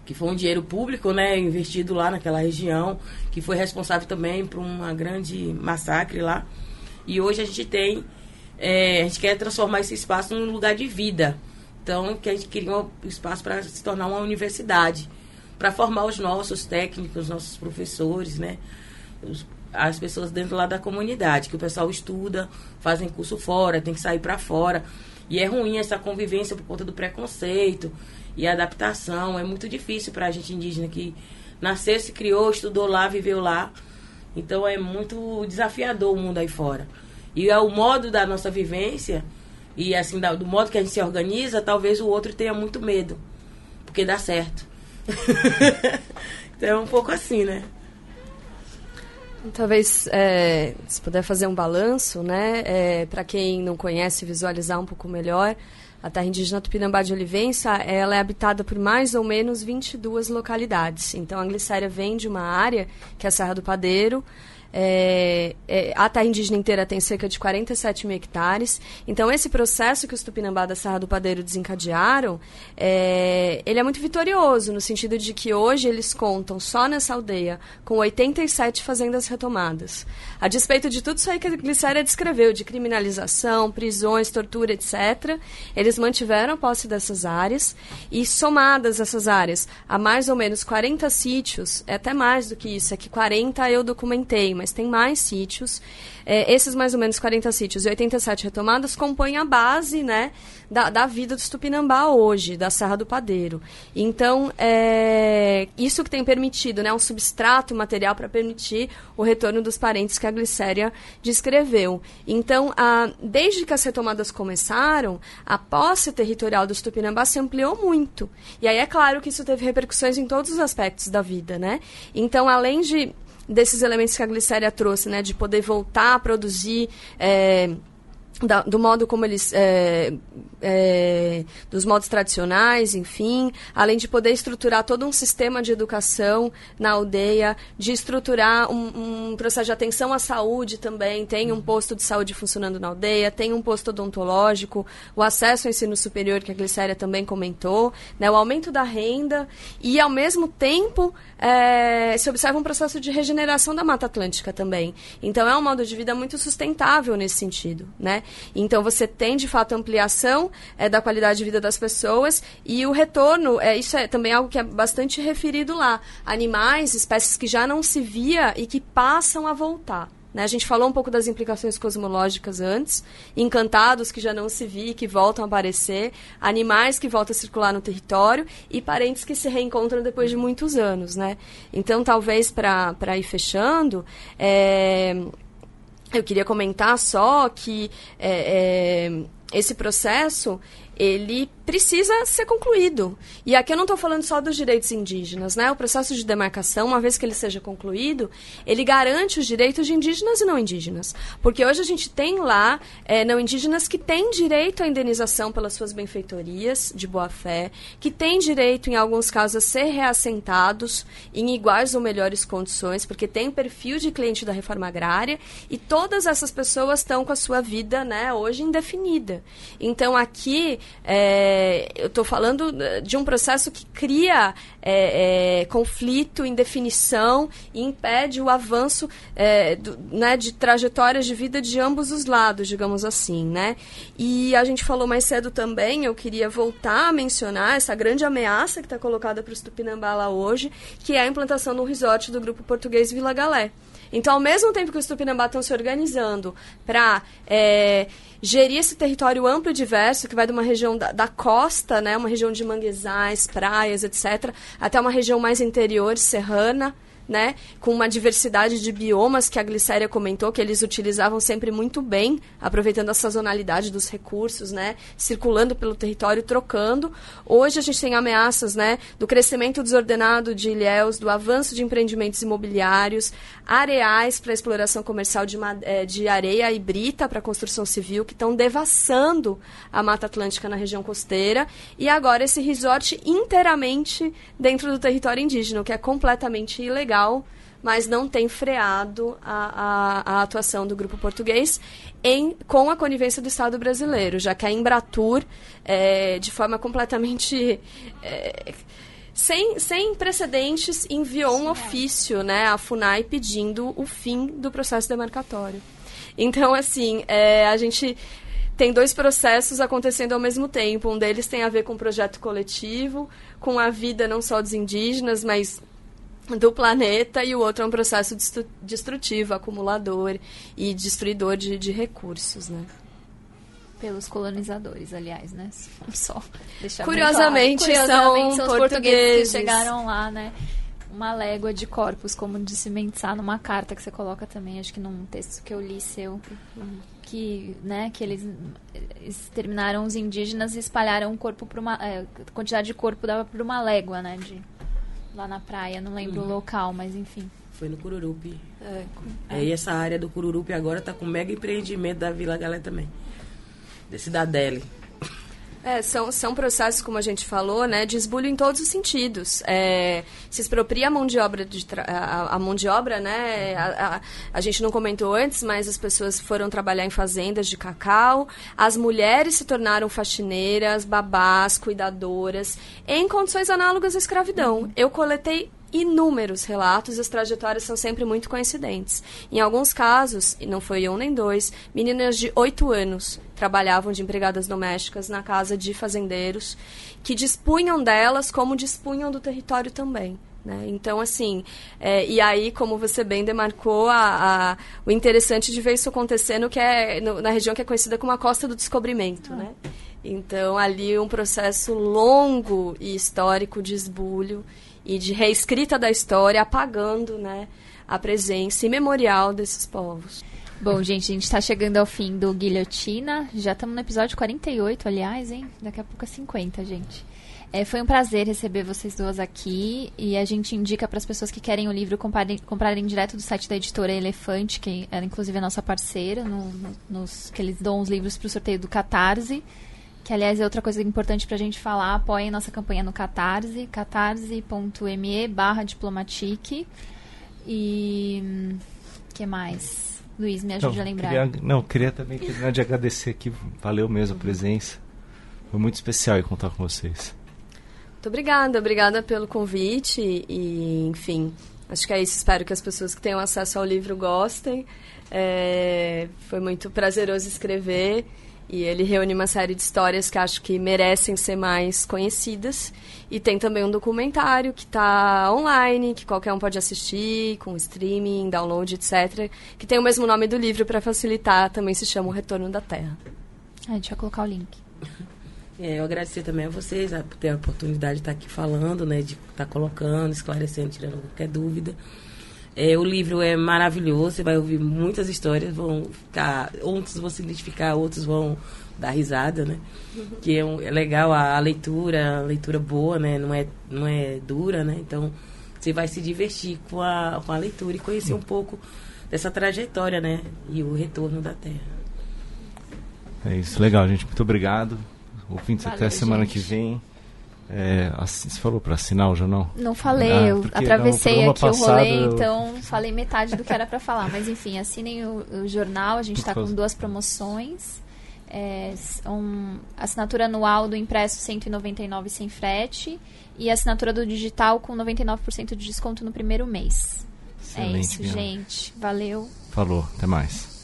[SPEAKER 4] que foi um dinheiro público, né, investido lá naquela região, que foi responsável também por uma grande massacre lá. E hoje a gente tem, é, a gente quer transformar esse espaço num lugar de vida. Então, que a gente queria um espaço para se tornar uma universidade, para formar os nossos técnicos, os nossos professores, né, os, as pessoas dentro lá da comunidade, que o pessoal estuda, fazem curso fora, tem que sair para fora. E é ruim essa convivência por conta do preconceito e adaptação. É muito difícil para a gente indígena que nasceu, se criou, estudou lá, viveu lá. Então é muito desafiador o mundo aí fora. E é o modo da nossa vivência e assim do modo que a gente se organiza, talvez o outro tenha muito medo, porque dá certo. então é um pouco assim, né?
[SPEAKER 3] Talvez, é, se puder fazer um balanço, né, é, para quem não conhece, visualizar um pouco melhor, a terra indígena Tupinambá de Olivença, ela é habitada por mais ou menos 22 localidades. Então, a Glicéria vem de uma área, que é a Serra do Padeiro, é, é, a terra indígena inteira tem cerca de 47 mil hectares. Então, esse processo que os Tupinambá da Serra do Padeiro desencadearam, é, ele é muito vitorioso, no sentido de que hoje eles contam, só nessa aldeia, com 87 fazendas retomadas. A despeito de tudo isso aí que a Glicéria descreveu, de criminalização, prisões, tortura, etc., eles mantiveram a posse dessas áreas e, somadas essas áreas a mais ou menos 40 sítios, é até mais do que isso, é que 40 eu documentei, mas mas tem mais sítios. É, esses mais ou menos 40 sítios e 87 retomadas compõem a base né, da, da vida dos Tupinambá hoje, da Serra do Padeiro. Então, é, isso que tem permitido, né, um substrato material para permitir o retorno dos parentes que a Glicéria descreveu. Então, a, desde que as retomadas começaram, a posse territorial dos Tupinambá se ampliou muito. E aí é claro que isso teve repercussões em todos os aspectos da vida, né? Então, além de desses elementos que a glicéria trouxe, né, de poder voltar a produzir é, da, do modo como eles é, é, dos modos tradicionais, enfim, além de poder estruturar todo um sistema de educação na aldeia, de estruturar um, um, processo de atenção à saúde também, tem um posto de saúde funcionando na aldeia, tem um posto odontológico, o acesso ao ensino superior que a Glicéria também comentou, né, o aumento da renda e ao mesmo tempo é, se observa um processo de regeneração da Mata Atlântica também. Então é um modo de vida muito sustentável nesse sentido, né? Então você tem de fato ampliação é, da qualidade de vida das pessoas e o retorno, é, isso é também algo que é bastante referido lá. Animais, espécies que já não se via e que passam a voltar. Né? A gente falou um pouco das implicações cosmológicas antes, encantados que já não se vi, que voltam a aparecer, animais que voltam a circular no território e parentes que se reencontram depois de muitos anos. Né? Então, talvez para ir fechando, é, eu queria comentar só que é, é, esse processo ele precisa ser concluído. E aqui eu não estou falando só dos direitos indígenas, né? O processo de demarcação, uma vez que ele seja concluído, ele garante os direitos de indígenas e não indígenas. Porque hoje a gente tem lá é, não indígenas que têm direito à indenização pelas suas benfeitorias de boa-fé, que têm direito, em alguns casos, a ser reassentados em iguais ou melhores condições, porque tem perfil de cliente da reforma agrária, e todas essas pessoas estão com a sua vida, né, hoje indefinida. Então, aqui, é, eu estou falando de um processo que cria é, é, conflito, indefinição e impede o avanço é, do, né, de trajetórias de vida de ambos os lados, digamos assim, né? E a gente falou mais cedo também, eu queria voltar a mencionar essa grande ameaça que está colocada para os Tupinambá hoje, que é a implantação do resort do grupo português Vila Galé. Então, ao mesmo tempo que os Tupinambá estão se organizando para é, gerir esse território amplo e diverso, que vai de uma região da, da, costa, né, uma região de manguezais, praias, etc., até uma região mais interior, serrana, né, com uma diversidade de biomas que a Glicéria comentou que eles utilizavam sempre muito bem, aproveitando a sazonalidade dos recursos, né, circulando pelo território, trocando. Hoje a gente tem ameaças, né, do crescimento desordenado de ilhéus, do avanço de empreendimentos imobiliários, areais para exploração comercial de, eh, de areia e brita para construção civil que estão devassando a Mata Atlântica na região costeira e agora esse resort inteiramente dentro do território indígena, o que é completamente ilegal legal, mas não tem freado a, a, a atuação do grupo português em, com a conivência do Estado brasileiro, já que a Embratur, é, de forma completamente. É, sem, sem precedentes, enviou um ofício né, à FUNAI pedindo o fim do processo demarcatório. Então, assim, é, a gente tem dois processos acontecendo ao mesmo tempo. Um deles tem a ver com o projeto coletivo, com a vida não só dos indígenas, mas do planeta e o outro é um processo destrutivo, acumulador e destruidor de, de recursos, né?
[SPEAKER 2] Pelos colonizadores, aliás, né? Só
[SPEAKER 3] Curiosamente, Curiosamente, são, são os portugueses
[SPEAKER 2] que chegaram lá, né? Uma légua de corpos, como disse Mensah numa carta que você coloca também, acho que num texto que eu li seu, que, né, que eles exterminaram os indígenas e espalharam o corpo para uma... É, quantidade de corpo dava para uma légua, né? De, lá na praia, não lembro uhum. o local, mas enfim.
[SPEAKER 4] Foi no Cururupi. É, é. E essa área do Cururupi agora está com mega empreendimento da Vila Galé também. De Cidadele.
[SPEAKER 3] É, são, são processos, como a gente falou, né, de esbulho em todos os sentidos. É, se expropria a mão de obra, de a, a, mão de obra, né, a, a, a, gente não comentou antes, mas as pessoas foram trabalhar em fazendas de cacau, as mulheres se tornaram faxineiras, babás, cuidadoras, em condições análogas à escravidão. Eu coletei inúmeros relatos e as trajetórias são sempre muito coincidentes. Em alguns casos, e não foi um nem dois, meninas de 8 anos trabalhavam de empregadas domésticas na casa de fazendeiros que dispunham delas como dispunham do território também. Né? Então, assim, é, e aí, como você bem demarcou, a, a, o interessante de ver isso acontecendo que é no, na região que é conhecida como a Costa do Descobrimento, ah. né? Então, ali um processo longo e histórico de esbulho e de reescrita da história, apagando né, a presença imemorial desses povos.
[SPEAKER 2] Bom, gente, a gente está chegando ao fim do Guilhotina. Já estamos no episódio 48, aliás, hein? Daqui a pouco é 50, gente. É, foi um prazer receber vocês duas aqui e a gente indica para as pessoas que querem o livro comprarem, comprarem direto do site da editora Elefante, que era inclusive a nossa parceira, no, no, nos, que eles dão os livros para o sorteio do Catarse. Que, aliás, é outra coisa importante para a gente falar. Apoiem nossa campanha no Catarse, catarse.me barra diplomatique. E... que mais? Luiz, me ajude
[SPEAKER 1] não,
[SPEAKER 2] a lembrar.
[SPEAKER 1] Queria, não, queria também terminar de agradecer aqui. Valeu mesmo a presença. Foi muito especial contar com vocês.
[SPEAKER 3] Muito obrigada. Obrigada pelo convite. E, enfim, acho que é isso. Espero que as pessoas que tenham acesso ao livro gostem. É, foi muito prazeroso escrever. E ele reúne uma série de histórias que acho que merecem ser mais conhecidas. E tem também um documentário que está online, que qualquer um pode assistir, com streaming, download, etc. Que tem o mesmo nome do livro para facilitar, também se chama O Retorno da Terra.
[SPEAKER 2] A gente vai colocar o link.
[SPEAKER 4] É, eu agradecer também a vocês por ter a oportunidade de estar aqui falando, né, de estar colocando, esclarecendo, tirando qualquer dúvida. É, o livro é maravilhoso, você vai ouvir muitas histórias, vão ficar, outros vão se identificar, outros vão dar risada, né? Que é, um, é legal a, a, leitura, a leitura boa, né? Não é, não é dura, né? Então você vai se divertir com a, com a leitura e conhecer um pouco dessa trajetória, né? E o retorno da Terra.
[SPEAKER 1] É isso, legal, gente. Muito obrigado. Ouvintes até semana gente. que vem. É, você falou para assinar o jornal?
[SPEAKER 2] Não falei, ah, eu atravessei aqui o rolê, eu... então falei metade do que era para falar. Mas enfim, assinem o, o jornal, a gente está com duas promoções. É, um, assinatura anual do impresso 199 sem frete e assinatura do digital com 99% de desconto no primeiro mês. É Excelente, é isso, gente. Valeu.
[SPEAKER 1] Falou, até mais.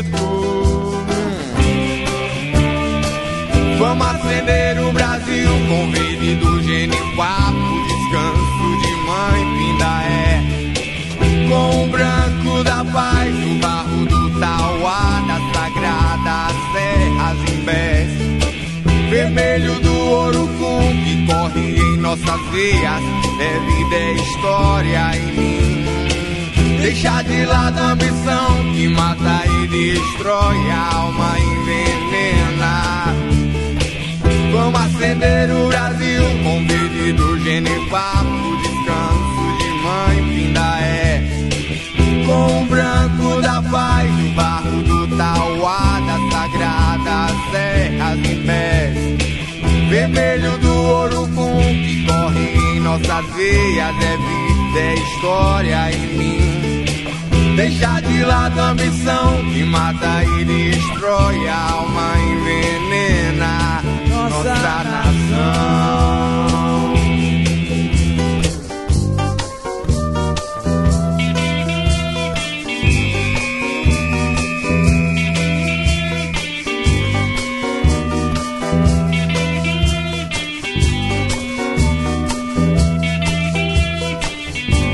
[SPEAKER 5] Acredito. Vamos acender o Brasil com verde do genipapo, descanso de mãe, pinda é com o branco da paz, o barro do Tauá, da sagrada serras imbés. Vermelho do ouro com que corre em nossas veias, é vida, é história em mim. Deixar de lado a ambição que mata e destrói, a alma envenena. Vamos acender o Brasil com verde do genipapo, descanso de mãe, pinda é com o branco da paz, o barro do Tauá, da sagrada serras em pés. Vermelho do ouro com que em veias, é vida, é história em mim. Deixar de lado a ambição que mata e destrói, a alma envenena nossa, nossa nação.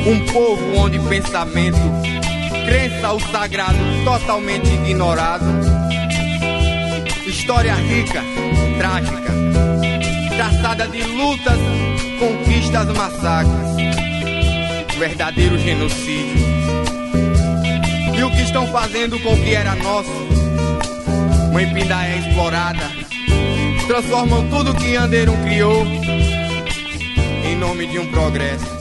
[SPEAKER 5] Um povo onde pensamento, crença o sagrado totalmente ignorado. História rica, trágica, traçada de lutas, conquistas, massacres. Verdadeiro genocídio. E o que estão fazendo com o que era nosso? Mãe é explorada. Transformam tudo que Anderon criou em nome de um progresso